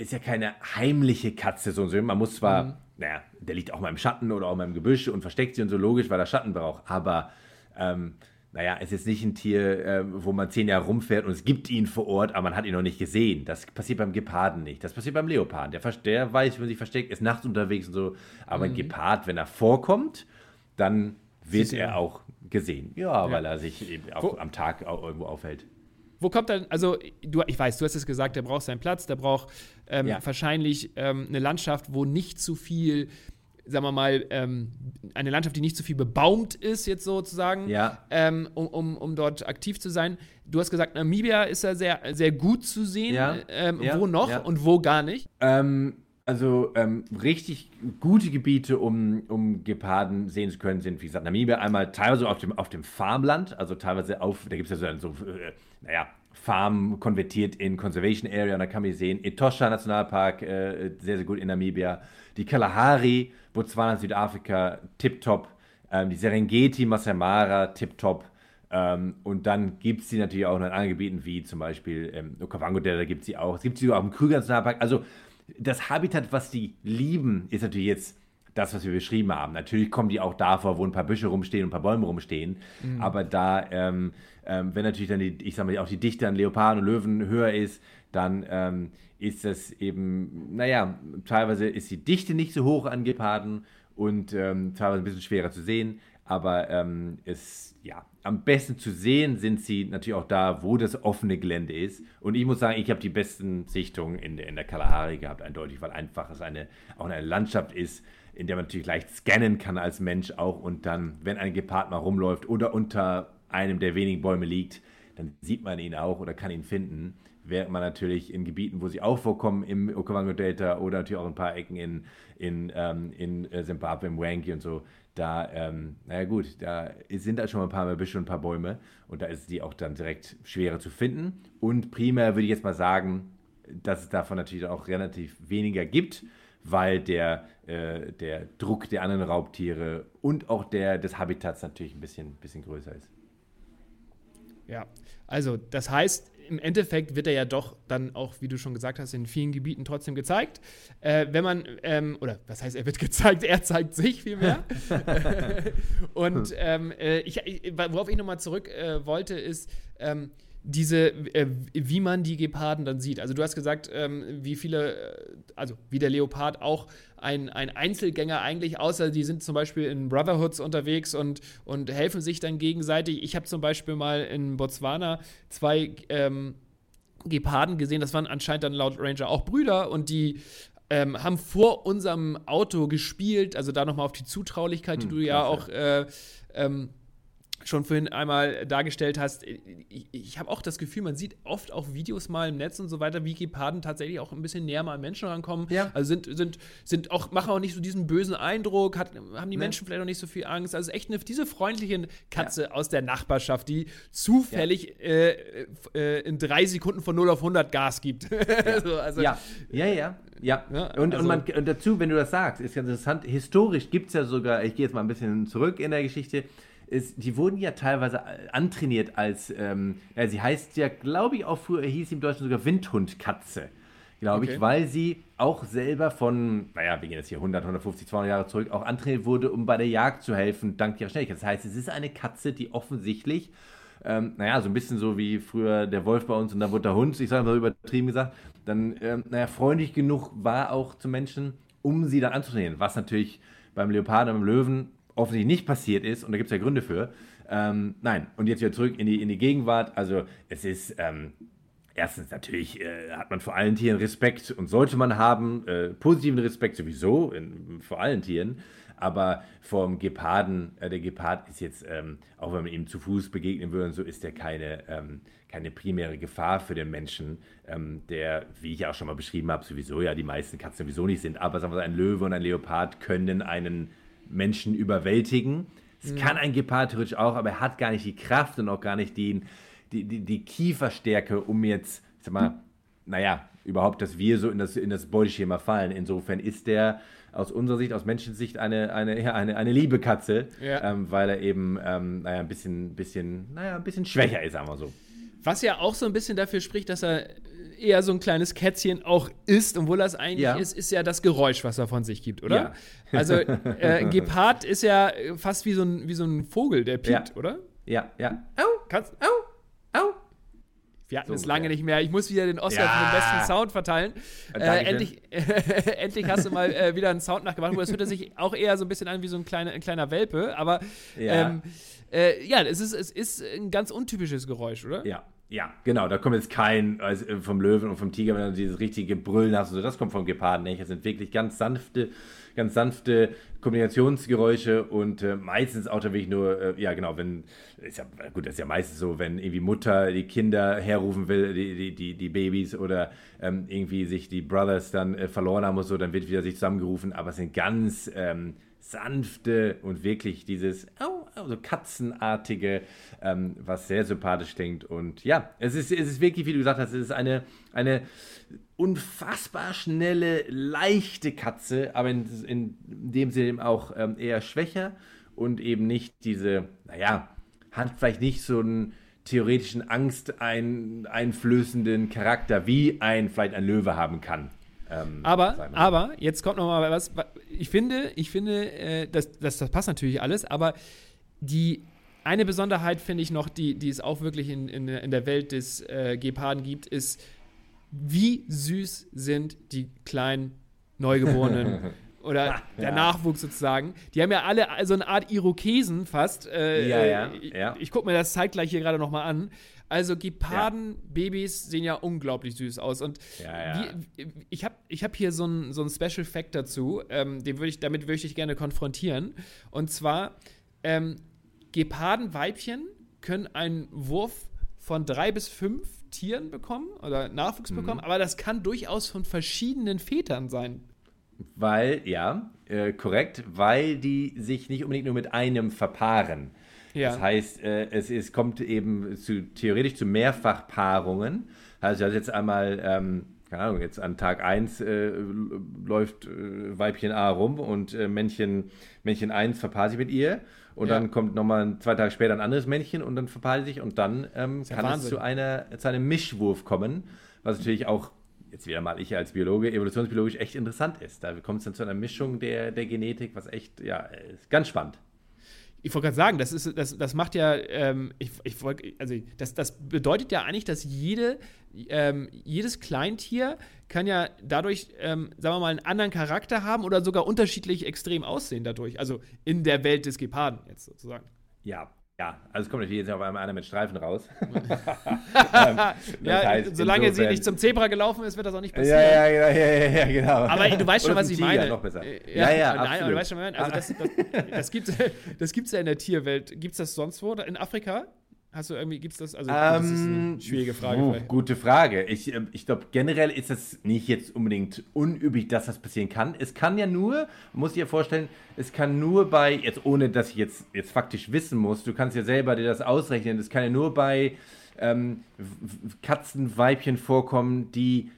ist ja keine heimliche Katze, so ein so. Man muss zwar, mhm. naja, der liegt auch mal im Schatten oder auch mal im Gebüsch und versteckt sich und so logisch, weil er Schatten braucht. Aber, ähm, naja, es ist nicht ein Tier, äh, wo man zehn Jahre rumfährt und es gibt ihn vor Ort, aber man hat ihn noch nicht gesehen. Das passiert beim Geparden nicht. Das passiert beim Leoparden. Der, der weiß, wie man sich versteckt, ist nachts unterwegs und so. Aber mhm. ein Gepard, wenn er vorkommt, dann wird er auch gesehen. Ja, ja, weil er sich eben auch am Tag auch irgendwo aufhält. Wo kommt dann, also du, ich weiß, du hast es gesagt, der braucht seinen Platz, der braucht ähm, ja. wahrscheinlich ähm, eine Landschaft, wo nicht zu viel, sagen wir mal, ähm, eine Landschaft, die nicht zu viel bebaumt ist, jetzt sozusagen, ja. Ähm, um, um, um dort aktiv zu sein. Du hast gesagt, Namibia ist ja sehr, sehr gut zu sehen. Ja. Ähm, wo noch und wo gar nicht? Ähm, also ähm, richtig gute Gebiete, um, um Geparden sehen zu können, sind, wie gesagt, Namibia einmal teilweise auf dem, auf dem Farmland, also teilweise auf, da gibt es ja so, so äh, naja, Farm konvertiert in Conservation Area und da kann man sehen, Etosha Nationalpark, äh, sehr, sehr gut in Namibia, die Kalahari, Botswana, Südafrika, tipptopp, ähm, die Serengeti, Masai Mara, tipptopp, ähm, und dann gibt es sie natürlich auch in anderen Gebieten, wie zum Beispiel ähm, Okavango, da gibt es sie auch. Es gibt sie auch im Krüger Nationalpark. Also das Habitat, was die lieben, ist natürlich jetzt das, was wir beschrieben haben. Natürlich kommen die auch davor, wo ein paar Büsche rumstehen und ein paar Bäume rumstehen. Mhm. Aber da, ähm, ähm, wenn natürlich dann die, ich sag mal, auch die Dichte an Leoparden und Löwen höher ist, dann ähm, ist das eben, naja, teilweise ist die Dichte nicht so hoch an Geparden und ähm, teilweise ein bisschen schwerer zu sehen. Aber ähm, es, ja, am besten zu sehen sind sie natürlich auch da, wo das offene Gelände ist. Und ich muss sagen, ich habe die besten Sichtungen in der, in der Kalahari gehabt, eindeutig, weil einfach es eine, auch eine Landschaft ist, in der man natürlich leicht scannen kann als Mensch auch. Und dann, wenn ein Gepard mal rumläuft oder unter einem der wenigen Bäume liegt, dann sieht man ihn auch oder kann ihn finden. Während man natürlich in Gebieten, wo sie auch vorkommen, im Okavango Delta oder natürlich auch ein paar Ecken in, in, ähm, in äh, Zimbabwe, im Wangi und so, da, ähm, naja gut, da sind da schon mal ein paar Büsche und ein paar Bäume und da ist die auch dann direkt schwerer zu finden. Und primär würde ich jetzt mal sagen, dass es davon natürlich auch relativ weniger gibt, weil der, äh, der Druck der anderen Raubtiere und auch der des Habitats natürlich ein bisschen, bisschen größer ist. Ja, also das heißt, im Endeffekt wird er ja doch dann auch, wie du schon gesagt hast, in vielen Gebieten trotzdem gezeigt. Äh, wenn man, ähm, oder was heißt, er wird [laughs] gezeigt, er zeigt sich vielmehr. [laughs] und ähm, äh, ich, worauf ich nochmal zurück äh, wollte, ist, ähm, diese, äh, wie man die Geparden dann sieht. Also du hast gesagt, ähm, wie viele, äh, also wie der Leopard auch ein, ein Einzelgänger eigentlich, außer die sind zum Beispiel in Brotherhoods unterwegs und, und helfen sich dann gegenseitig. Ich habe zum Beispiel mal in Botswana zwei ähm, Geparden gesehen, das waren anscheinend dann laut Ranger auch Brüder und die ähm, haben vor unserem Auto gespielt, also da nochmal auf die Zutraulichkeit, die hm, du ja auch äh, ähm, schon vorhin einmal dargestellt hast, ich, ich habe auch das Gefühl, man sieht oft auch Videos mal im Netz und so weiter, wie Geparden tatsächlich auch ein bisschen näher mal an Menschen rankommen. Ja. Also sind, sind, sind auch, machen auch nicht so diesen bösen Eindruck, hat, haben die ne. Menschen vielleicht auch nicht so viel Angst. Also echt eine, diese freundliche Katze ja. aus der Nachbarschaft, die zufällig ja. äh, äh, in drei Sekunden von 0 auf 100 Gas gibt. [laughs] so, also, ja. ja, ja, ja. und, also, und, man, und dazu, wenn du das sagst, ist ganz interessant, historisch gibt es ja sogar, ich gehe jetzt mal ein bisschen zurück in der Geschichte, ist, die wurden ja teilweise antrainiert als, ähm, ja, sie heißt ja, glaube ich, auch früher hieß sie im Deutschen sogar Windhundkatze, glaube okay. ich, weil sie auch selber von, naja, wir gehen jetzt hier 100, 150, 200 Jahre zurück, auch antrainiert wurde, um bei der Jagd zu helfen, dank ihrer Schnelligkeit. Das heißt, es ist eine Katze, die offensichtlich ähm, naja, so ein bisschen so wie früher der Wolf bei uns und dann wurde der Hund, ich sage mal übertrieben gesagt, dann, ähm, naja, freundlich genug war auch zu Menschen um sie dann anzutrainieren. Was natürlich beim Leoparden und beim Löwen offensichtlich nicht passiert ist und da gibt es ja Gründe für. Ähm, nein, und jetzt wieder zurück in die, in die Gegenwart. Also es ist, ähm, erstens natürlich äh, hat man vor allen Tieren Respekt und sollte man haben, äh, positiven Respekt sowieso in, vor allen Tieren. Aber vom Geparden, äh, der Gepard ist jetzt, ähm, auch wenn man ihm zu Fuß begegnen würde und so, ist er keine, ähm, keine primäre Gefahr für den Menschen, ähm, der, wie ich auch schon mal beschrieben habe, sowieso ja die meisten Katzen sowieso nicht sind. Aber sagen wir, ein Löwe und ein Leopard können einen Menschen überwältigen. Es mhm. kann ein Gepard theoretisch auch, aber er hat gar nicht die Kraft und auch gar nicht die, die, die, die Kieferstärke, um jetzt, ich sag mal, naja, überhaupt, dass wir so in das, in das Beuteschema fallen. Insofern ist der aus unserer Sicht, aus Menschensicht, eine, eine, ja, eine, eine liebe Katze, ja. ähm, weil er eben, ähm, naja, ein bisschen, bisschen, naja, ein bisschen schwächer ist, sagen wir so. Was ja auch so ein bisschen dafür spricht, dass er eher so ein kleines Kätzchen auch ist, obwohl er es eigentlich ja. ist, ist ja das Geräusch, was er von sich gibt, oder? Ja. [laughs] Also äh, Gepard ist ja fast wie so ein, wie so ein Vogel, der piept, ja. oder? Ja, ja. Au, kannst, au, au. Wir hatten so es lange nicht mehr. Ich muss wieder den Oscar ja. für den besten Sound verteilen. Äh, endlich, [laughs] endlich hast du mal äh, wieder einen Sound nachgemacht. Das hört sich auch eher so ein bisschen an wie so ein kleiner, ein kleiner Welpe. Aber ja, ähm, äh, ja es, ist, es ist ein ganz untypisches Geräusch, oder? Ja, ja, genau, da kommt jetzt kein also vom Löwen und vom Tiger, wenn du dieses richtige Brüllen hast, so, das kommt vom Geparden nicht. Das sind wirklich ganz sanfte, ganz sanfte Kombinationsgeräusche und äh, meistens auch da wirklich nur, äh, ja genau, wenn, ist ja, gut, das ist ja meistens so, wenn irgendwie Mutter die Kinder herrufen will, die, die, die, die Babys oder ähm, irgendwie sich die Brothers dann äh, verloren haben und so, dann wird wieder sich zusammengerufen, aber es sind ganz ähm, sanfte und wirklich dieses au, also katzenartige, ähm, was sehr sympathisch klingt. Und ja, es ist, es ist wirklich, wie du gesagt hast, es ist eine, eine unfassbar schnelle, leichte Katze, aber in, in dem Sinne eben auch ähm, eher schwächer und eben nicht diese, naja, hat vielleicht nicht so einen theoretischen Angst einflößenden Charakter, wie ein vielleicht ein Löwe haben kann. Ähm, aber, aber, jetzt kommt noch mal was. Ich finde, ich finde, äh, das, das, das passt natürlich alles, aber die eine Besonderheit finde ich noch, die, die es auch wirklich in, in, in der Welt des äh, Geparden gibt, ist, wie süß sind die kleinen Neugeborenen [laughs] oder ah, der ja. Nachwuchs sozusagen. Die haben ja alle so eine Art Irokesen fast. Äh, ja, ja, ja. Ich, ich gucke mir das zeitgleich hier gerade nochmal an. Also Geparden-Babys sehen ja unglaublich süß aus. Und wie, ich habe ich hab hier so einen so Special Fact dazu, ähm, den würd ich, damit würde ich dich gerne konfrontieren. Und zwar, ähm, Gepardenweibchen können einen Wurf von drei bis fünf Tieren bekommen oder Nachwuchs mhm. bekommen, aber das kann durchaus von verschiedenen Vätern sein. Weil, ja, äh, korrekt, weil die sich nicht unbedingt nur mit einem verpaaren. Ja. Das heißt, äh, es, es kommt eben zu, theoretisch zu Mehrfachpaarungen. Also jetzt einmal, ähm, keine Ahnung, jetzt an Tag 1 äh, läuft äh, Weibchen A rum und äh, Männchen, Männchen 1 verpaart sich mit ihr. Und ja. dann kommt nochmal zwei Tage später ein anderes Männchen und dann verpaart sich und dann ähm, kann es zu, einer, zu einem Mischwurf kommen, was natürlich auch jetzt wieder mal ich als Biologe, evolutionsbiologisch echt interessant ist. Da kommt es dann zu einer Mischung der, der Genetik, was echt, ja, ist ganz spannend ich wollte gerade sagen, das, ist, das, das macht ja, ähm, ich, ich wollt, also das, das bedeutet ja eigentlich, dass jede, ähm, jedes Kleintier kann ja dadurch, ähm, sagen wir mal, einen anderen Charakter haben oder sogar unterschiedlich extrem aussehen dadurch. Also in der Welt des Geparden jetzt sozusagen. Ja, ja, also es kommt natürlich jetzt auf einmal einer mit Streifen raus. [laughs] [laughs] ähm, ja, heißt, solange insofern, sie nicht zum Zebra gelaufen ist, wird das auch nicht passieren. Ja, ja, ja, ja, ja genau. Aber du weißt schon, was ich meine. Noch besser. Äh, ja, ja, ja nein, absolut. du weißt schon, was ich meine. Also das, das, das gibt es [laughs] das ja in der Tierwelt. Gibt es das sonst wo? In Afrika? Hast du irgendwie, gibt es das? Also, das ist eine ähm, schwierige Frage. Oh, gute Frage. Ich, ähm, ich glaube, generell ist es nicht jetzt unbedingt unüblich, dass das passieren kann. Es kann ja nur, muss dir vorstellen, es kann nur bei, jetzt ohne dass ich jetzt, jetzt faktisch wissen muss, du kannst ja selber dir das ausrechnen, es kann ja nur bei ähm, Katzenweibchen vorkommen, die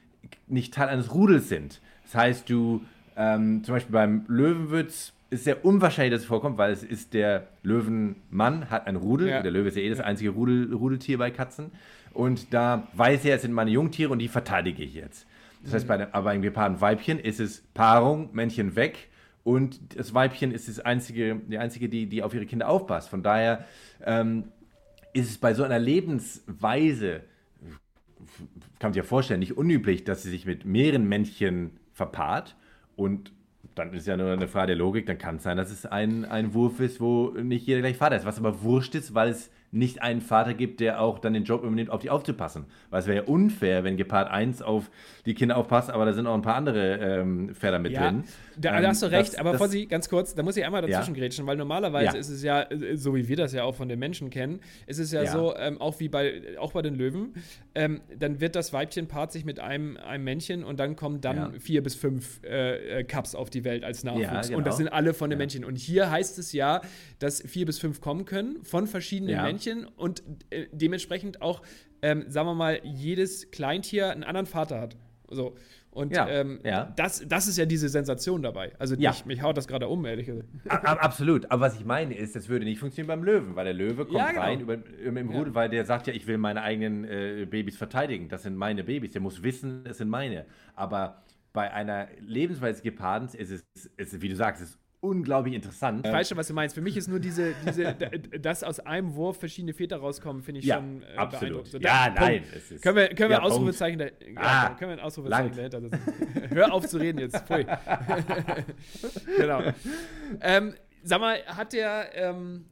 nicht Teil eines Rudels sind. Das heißt, du, ähm, zum Beispiel beim Löwenwitz ist sehr unwahrscheinlich, dass es vorkommt, weil es ist der Löwenmann, hat ein Rudel. Ja. Der Löwe ist ja eh das einzige Rudel, Rudeltier bei Katzen. Und da weiß er, es sind meine Jungtiere und die verteidige ich jetzt. Das heißt, bei dem, aber beim gepaarten Weibchen ist es Paarung, Männchen weg und das Weibchen ist das einzige, die einzige, die, die auf ihre Kinder aufpasst. Von daher ähm, ist es bei so einer Lebensweise, kann man sich ja vorstellen, nicht unüblich, dass sie sich mit mehreren Männchen verpaart und dann ist ja nur eine Frage der Logik, dann kann es sein, dass es ein, ein Wurf ist, wo nicht jeder gleich Vater ist. Was aber wurscht ist, weil es nicht einen Vater gibt, der auch dann den Job übernimmt, auf die aufzupassen. Weil es wäre ja unfair, wenn Gepard 1 auf die Kinder aufpasst, aber da sind auch ein paar andere ähm, Pferde mit ja, drin. Da, ähm, da hast du recht, das, aber Fossi, ganz kurz, da muss ich einmal dazwischen ja. grätschen, weil normalerweise Ja. ist es ja, äh, so wie wir das ja auch von den Menschen kennen, ist es ja, Ja. so, ähm, auch wie bei, auch bei den Löwen, ähm, dann wird das Weibchen paart sich mit einem, einem Männchen und dann kommen dann vier bis fünf äh, äh, Cups auf die Welt als Nachwuchs. Genau. Und das sind alle von den. Männchen. Und hier heißt es ja, dass vier bis fünf kommen können von verschiedenen Ja. Männchen und äh, dementsprechend auch, ähm, sagen wir mal, jedes Kleintier einen anderen Vater hat. So. Und Ja, ähm, ja. Das, das ist ja diese Sensation dabei. Also Ja. mich, mich haut das gerade um, ehrlich gesagt. [laughs] Absolut. Aber was ich meine ist, das würde nicht funktionieren beim Löwen, weil der Löwe kommt genau. rein über, über, im Rudel, weil der sagt ja, ich will meine eigenen äh, Babys verteidigen. Das sind meine Babys. Der muss wissen, es sind meine. Aber bei einer Lebensweise Gepardens ist es, ist, wie du sagst, es ist unglaublich interessant. Ich weiß schon, was du meinst. Für mich ist nur diese, diese [laughs] dass aus einem Wurf verschiedene Väter rauskommen, finde ich Ja, schon äh, absolut. beeindruckend. So, Ja, Punkt. nein, es ist- können wir, können wir ja, Ausrufezeichen, da, Ah, können wir ein Ausrufezeichen dahinter setzen. [laughs] Hör auf zu reden jetzt. Pfui. [laughs] genau. Ähm, sag mal, hat der, ähm,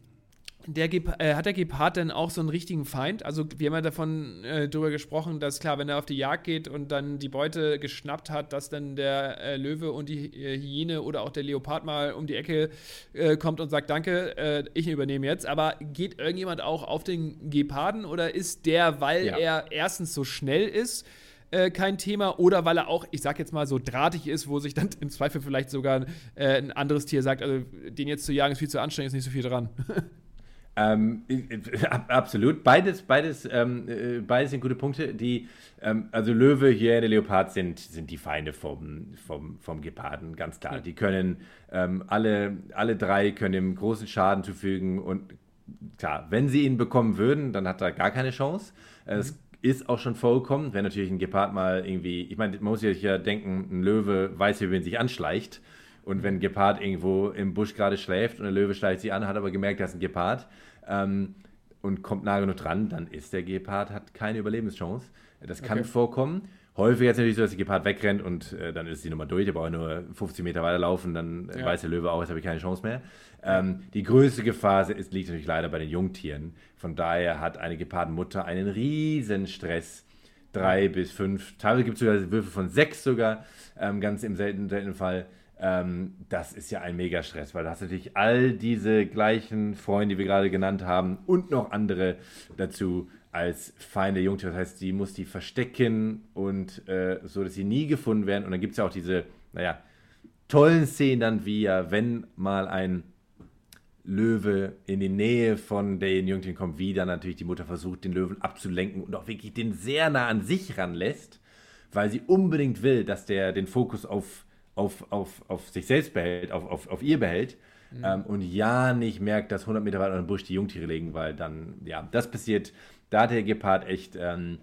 der Gep äh, hat der Gepard denn auch so einen richtigen Feind? Also, wir haben ja davon äh, drüber gesprochen, dass klar, wenn er auf die Jagd geht und dann die Beute geschnappt hat, dass dann der äh, Löwe und die äh, Hyäne oder auch der Leopard mal um die Ecke äh, kommt und sagt: Danke, äh, ich übernehme jetzt. Aber geht irgendjemand auch auf den Geparden oder ist der, weil Ja. er erstens so schnell ist, kein Thema oder weil er auch, ich sag jetzt mal, so drahtig ist, wo sich dann [laughs] im Zweifel vielleicht sogar äh, ein anderes Tier sagt, also den jetzt zu jagen ist viel zu anstrengend, ist nicht so viel dran. [laughs] Ähm, äh, ab- absolut. Beides, beides, ähm, äh, beides sind gute Punkte. Die, ähm, also Löwe, Hyäne, Leopard sind, sind die Feinde vom, vom, vom Geparden, ganz klar. Die können ähm, alle, alle drei können ihm großen Schaden zufügen und klar, wenn sie ihn bekommen würden, dann hat er gar keine Chance. Äh, Es ist auch schon vorgekommen, wenn natürlich ein Gepard mal irgendwie, ich meine, man muss sich ja denken, ein Löwe weiß, wie man sich anschleicht. Und wenn ein Gepard irgendwo im Busch gerade schläft und der Löwe schleicht sich an, hat aber gemerkt, das ist ein Gepard ähm, und kommt nah genug dran, dann ist der Gepard, hat keine Überlebenschance. Das kann Okay. vorkommen. Häufig ist es natürlich so, dass der Gepard wegrennt und äh, dann ist die Nummer durch, der braucht nur 50 Meter weiterlaufen, dann äh, Ja. weiß der Löwe auch, jetzt habe ich keine Chance mehr. Ähm, die größte Gefahr ist, liegt natürlich leider bei den Jungtieren. Von daher hat eine Gepardenmutter einen riesen Stress. Drei bis fünf, teilweise gibt es sogar Würfe von sechs sogar, ähm, ganz im seltenen, seltenen Fall. Ähm, das ist ja ein Mega-Stress, weil du hast natürlich all diese gleichen Freunde, die wir gerade genannt haben, und noch andere dazu als Feinde Jungtiere. Das heißt, die muss die verstecken und äh, so, dass sie nie gefunden werden. Und dann gibt es ja auch diese, naja, tollen Szenen dann, wie ja, wenn mal ein Löwe in die Nähe von den Jungtieren kommt, wie dann natürlich die Mutter versucht, den Löwen abzulenken und auch wirklich den sehr nah an sich ranlässt, weil sie unbedingt will, dass der den Fokus auf, auf, auf, auf sich selbst behält, auf, auf, auf ihr behält. Ähm, und ja nicht merkt, dass 100 Meter weiter im Busch die Jungtiere liegen, weil dann, ja, das passiert. Da hat der Gepard echt, ähm,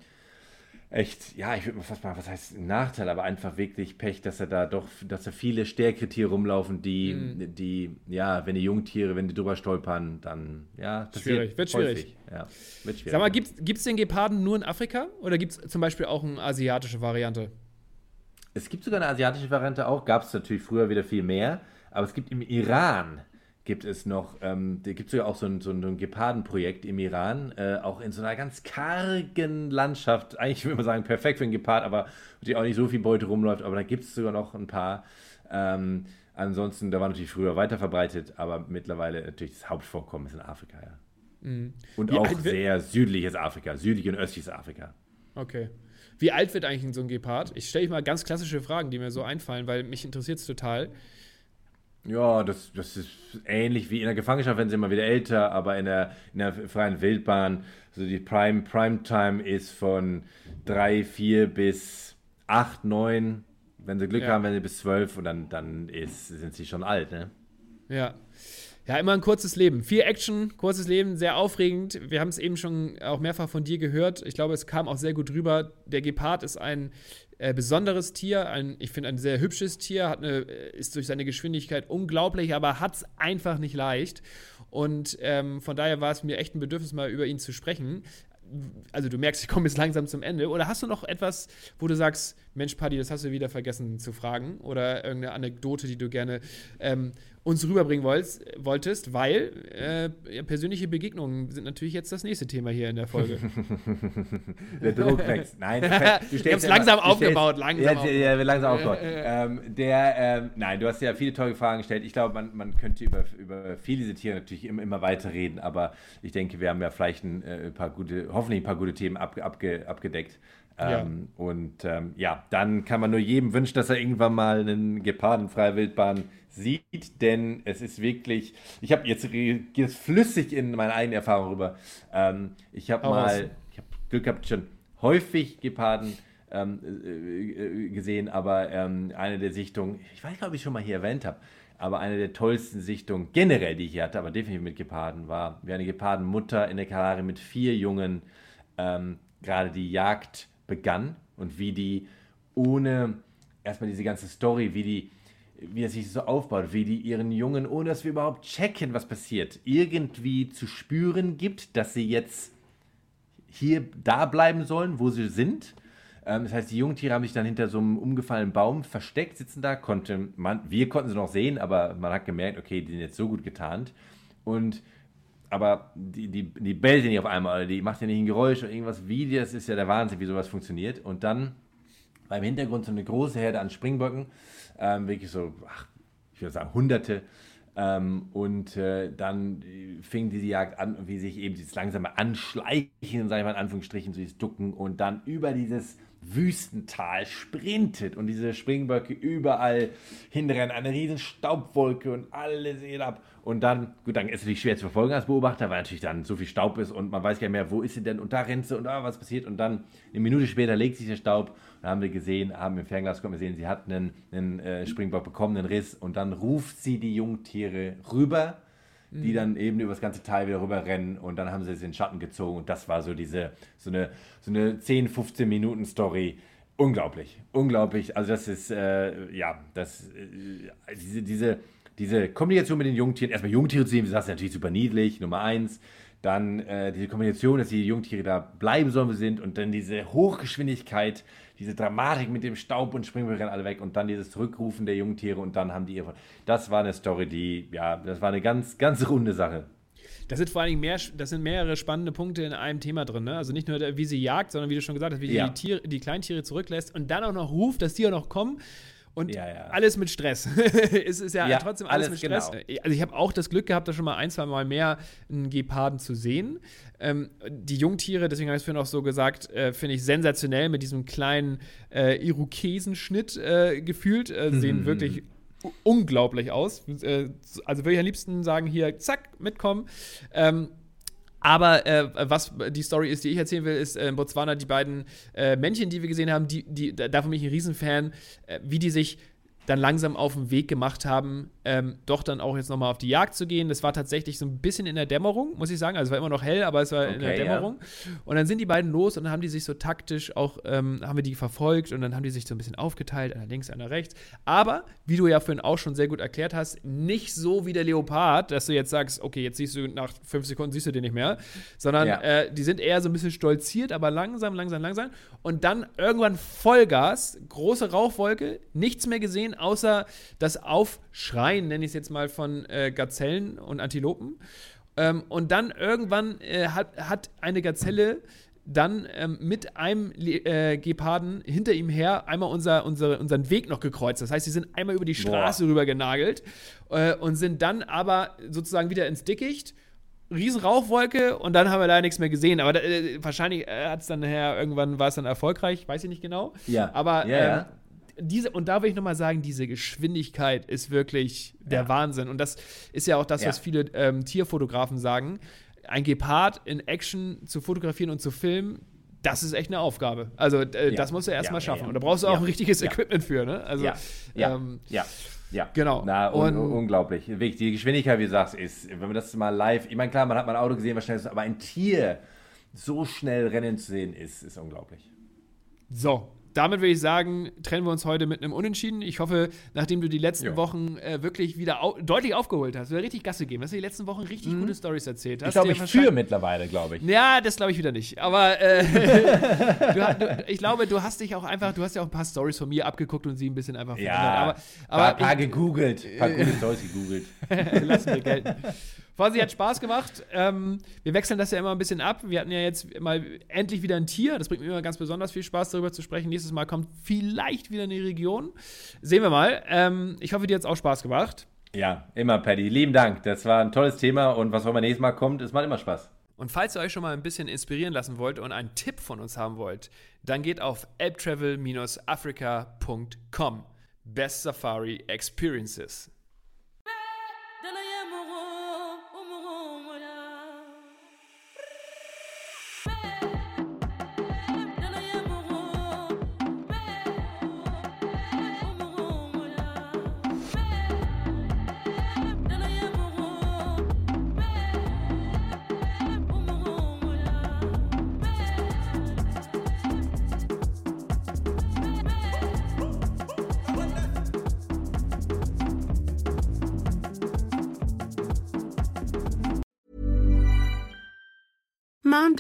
echt, ja, ich würde mal fast mal, was heißt Nachteil, aber einfach wirklich Pech, dass er da doch, dass da viele stärkere Tiere rumlaufen, die, Mhm. die, ja, wenn die Jungtiere, wenn die drüber stolpern, dann, ja, passiert Schwierig, wird schwierig. häufig. Ja, wird schwierig. Sag mal, gibt es den Geparden nur in Afrika oder gibt es zum Beispiel auch eine asiatische Variante? Es gibt sogar eine asiatische Variante auch, gab es natürlich früher wieder viel mehr, aber es gibt im Iran gibt es noch, ähm, da gibt es sogar auch so ein, so ein Gepardenprojekt im Iran, äh, auch in so einer ganz kargen Landschaft, eigentlich würde man sagen, perfekt für einen Gepard, aber die auch nicht so viel Beute rumläuft, aber da gibt es sogar noch ein paar. Ähm, ansonsten, da war natürlich früher weiter verbreitet, aber mittlerweile natürlich das Hauptvorkommen ist in Afrika, ja. Und Wie auch wird- sehr südliches Afrika, südlich und östliches Afrika. Okay. Wie alt wird eigentlich so ein Gepard? Ich stelle mal ganz klassische Fragen, die mir so einfallen, weil mich interessiert es total. Ja, das, das ist ähnlich wie in der Gefangenschaft, wenn sie immer wieder älter, aber in der, in der freien Wildbahn, also die Prime, Primetime ist von 3, 4 bis 8, 9. Wenn sie Glück Ja. haben, wenn sie bis 12 und dann, dann ist, sind sie schon alt, ne? Ja. Ja, immer ein kurzes Leben. Viel Action, kurzes Leben, sehr aufregend. Wir haben es eben schon auch mehrfach von dir gehört. Ich glaube, es kam auch sehr gut rüber. Der Gepard ist ein äh, besonderes Tier, ein, ich finde ein sehr hübsches Tier, hat eine, äh, ist durch seine Geschwindigkeit unglaublich, aber hat es einfach nicht leicht. Und ähm, von daher war es mir echt ein Bedürfnis, mal über ihn zu sprechen. also du merkst, ich komme jetzt langsam zum Ende. Oder hast du noch etwas, wo du sagst, Mensch, Paddy, das hast du wieder vergessen zu fragen? Oder irgendeine Anekdote, die du gerne ähm, uns rüberbringen wolltest, wolltest weil äh, persönliche Begegnungen sind natürlich jetzt das nächste Thema hier in der Folge. [laughs] der Druck wächst. Nein, du haben es [laughs] langsam aufgebaut. Langsam ja, aufgebaut. ja, langsam aufgebaut. [laughs] ähm, der, ähm, nein, du hast ja viele tolle Fragen gestellt. Ich glaube, man, man könnte über, über viele diese Tiere natürlich immer, immer weiter reden, aber ich denke, wir haben ja vielleicht ein, äh, paar gute, hoffentlich ein paar gute Themen ab, abge, abgedeckt. Ja. Ähm, und ähm, ja, dann kann man nur jedem wünschen, dass er irgendwann mal einen Geparden freie Wildbahn sieht, denn es ist wirklich, ich habe jetzt geht es flüssig in meine eigene Erfahrung rüber. Ähm, ich habe mal, ich habe Glück gehabt, schon häufig Geparden ähm, äh, äh, gesehen, aber ähm, eine der Sichtungen, ich weiß nicht, ob ich schon mal hier erwähnt habe, aber eine der tollsten Sichtungen generell, die ich hier hatte, aber definitiv mit Geparden, war, wie eine Gepardenmutter in der Kalahari mit vier Jungen ähm, gerade die Jagd begann und wie die ohne erstmal diese ganze Story, wie die wie er sich so aufbaut, wie die ihren Jungen, ohne dass wir überhaupt checken, was passiert, irgendwie zu spüren gibt, dass sie jetzt hier da bleiben sollen, wo sie sind. Ähm, das heißt, die Jungtiere haben sich dann hinter so einem umgefallenen Baum versteckt, sitzen da, konnte man, wir konnten sie noch sehen, aber man hat gemerkt, okay, die sind jetzt so gut getarnt. Und aber die, die, die bellt ja nicht auf einmal, oder die macht ja nicht ein Geräusch oder irgendwas wie, das ist ja der Wahnsinn, wie sowas funktioniert. Und dann beim Hintergrund so eine große Herde an Springböcken ähm, wirklich so, ach, ich würde sagen, Hunderte. Ähm, und äh, dann fing diese Jagd an, wie sich eben dieses langsame Anschleichen, sage ich mal in Anführungsstrichen, so dieses Ducken und dann über dieses Wüstental sprintet und diese Springböcke überall hinrennen, eine riesen Staubwolke und alles geht ab. Und dann, gut, dann ist es natürlich schwer zu verfolgen als Beobachter, weil natürlich dann so viel Staub ist und man weiß gar nicht mehr, wo ist sie denn? Und da rennt sie und ah, was passiert. Und dann eine Minute später legt sich der Staub. Und haben wir gesehen, haben im Fernglas konnten wir sehen, sie hat einen, einen äh, Springbock bekommen, einen Riss. Und dann ruft sie die Jungtiere rüber die dann eben über das ganze Teil wieder rüber rennen und dann haben sie es in den Schatten gezogen und das war so diese, so eine, so eine 10, 15 Minuten Story. Unglaublich, unglaublich. Also das ist, äh, ja, das, äh, diese, diese, diese Kommunikation mit den Jungtieren, erstmal Jungtiere zu sehen, wie gesagt, natürlich super niedlich, Nummer eins. Dann äh, diese Kombination, dass die Jungtiere da bleiben sollen, wo sie sind und dann diese Hochgeschwindigkeit, diese Dramatik mit dem Staub und Springböcken alle weg und dann dieses Zurückrufen der Jungtiere und dann haben die ihre. Das war eine Story, die, ja, das war eine ganz, ganz runde Sache. Das sind vor allen Dingen mehr, das sind mehrere spannende Punkte in einem Thema drin. Ne? Also nicht nur, wie sie jagt, sondern wie du schon gesagt hast, wie ja. die, Tiere, die Kleintiere zurücklässt und dann auch noch ruft, dass die auch noch kommen. Und ja, ja. alles mit Stress. [laughs] es ist ja, ja trotzdem alles, alles, mit Stress. Genau. Also ich habe auch das Glück gehabt, da schon mal ein, zwei Mal mehr einen Geparden zu sehen. Ähm, die Jungtiere, deswegen habe ich es vorhin auch so gesagt, äh, finde ich sensationell mit diesem kleinen äh, Irokesenschnitt äh, gefühlt. Äh, sehen wirklich unglaublich aus. Äh, also würde ich am liebsten sagen, hier, zack, mitkommen. Ähm, aber äh, was die Story ist, die ich erzählen will, ist äh, in Botswana die beiden äh, Männchen, die wir gesehen haben, die, die, davon bin ich ein Riesenfan, äh, wie die sich dann langsam auf den Weg gemacht haben, ähm, doch dann auch jetzt nochmal auf die Jagd zu gehen. Das war tatsächlich so ein bisschen in der Dämmerung, muss ich sagen. Also es war immer noch hell, aber es war okay, in der Dämmerung. Ja. Und dann sind die beiden los und dann haben die sich so taktisch auch, ähm, haben wir die verfolgt und dann haben die sich so ein bisschen aufgeteilt, einer links, einer rechts. Aber, wie du ja vorhin auch schon sehr gut erklärt hast, nicht so wie der Leopard, dass du jetzt sagst, okay, jetzt siehst du nach fünf Sekunden siehst du den nicht mehr, sondern ja. äh, die sind eher so ein bisschen stolziert, aber langsam, langsam, langsam. Und dann irgendwann Vollgas, große Rauchwolke, nichts mehr gesehen, außer das Aufschreien, nenne ich es jetzt mal, von äh, Gazellen und Antilopen. Ähm, und dann irgendwann äh, hat, hat eine Gazelle dann ähm, mit einem äh, Geparden hinter ihm her einmal unser, unsere, unseren Weg noch gekreuzt. Das heißt, sie sind einmal über die Straße Boah. rüber genagelt äh, und sind dann aber sozusagen wieder ins Dickicht. Riesen Rauchwolke und dann haben wir da nichts mehr gesehen. Aber äh, wahrscheinlich äh, hat es dann nachher irgendwann war es dann erfolgreich, weiß ich nicht genau. Ja. Aber ja, ja. Diese, und da will ich nochmal sagen, diese Geschwindigkeit ist wirklich der ja. Wahnsinn. Und das ist ja auch das, ja. was viele ähm, Tierfotografen sagen. Ein Gepard in Action zu fotografieren und zu filmen, das ist echt eine Aufgabe. Also, äh, ja. das musst du erstmal schaffen. Und da brauchst du auch ein richtiges Equipment für, ne? Also, ja. Ja. Ähm, ja. Genau. Na, un und, unglaublich. Die Geschwindigkeit, wie du sagst, ist, wenn man das mal live, ich meine, klar, man hat mal ein Auto gesehen, was schnell ist, aber ein Tier so schnell rennen zu sehen, ist, ist unglaublich. So, damit würde ich sagen, trennen wir uns heute mit einem Unentschieden. Ich hoffe, nachdem du die letzten Jo. Wochen äh, wirklich wieder au deutlich aufgeholt hast, wieder richtig Gasse geben, dass du die letzten Wochen richtig Mhm. gute Stories erzählt hast. Ich glaube, ich führe mittlerweile, glaube ich. Ja, das glaube ich wieder nicht. Aber äh, [laughs] du, du, ich glaube, du hast dich auch einfach, du hast ja auch ein paar Stories von mir abgeguckt und sie ein bisschen einfach Ja, verändert. paar, Aber, paar aber gegoogelt, paar [laughs] gute Stories gegoogelt. ich, lassen wir gelten. Fossi hat Spaß gemacht. Ähm, wir wechseln das ja immer ein bisschen ab. Wir hatten ja jetzt mal endlich wieder ein Tier. Das bringt mir immer ganz besonders viel Spaß, darüber zu sprechen. Nächstes Mal kommt vielleicht wieder eine Region. Sehen wir mal. Ähm, ich hoffe, dir hat es auch Spaß gemacht. Ja, immer, Paddy. Lieben Dank. Das war ein tolles Thema und was auch immer nächstes Mal kommt, es macht immer Spaß. Und falls ihr euch schon mal ein bisschen inspirieren lassen wollt und einen Tipp von uns haben wollt, dann geht auf elbtravel-africa.com. Best Safari Experiences.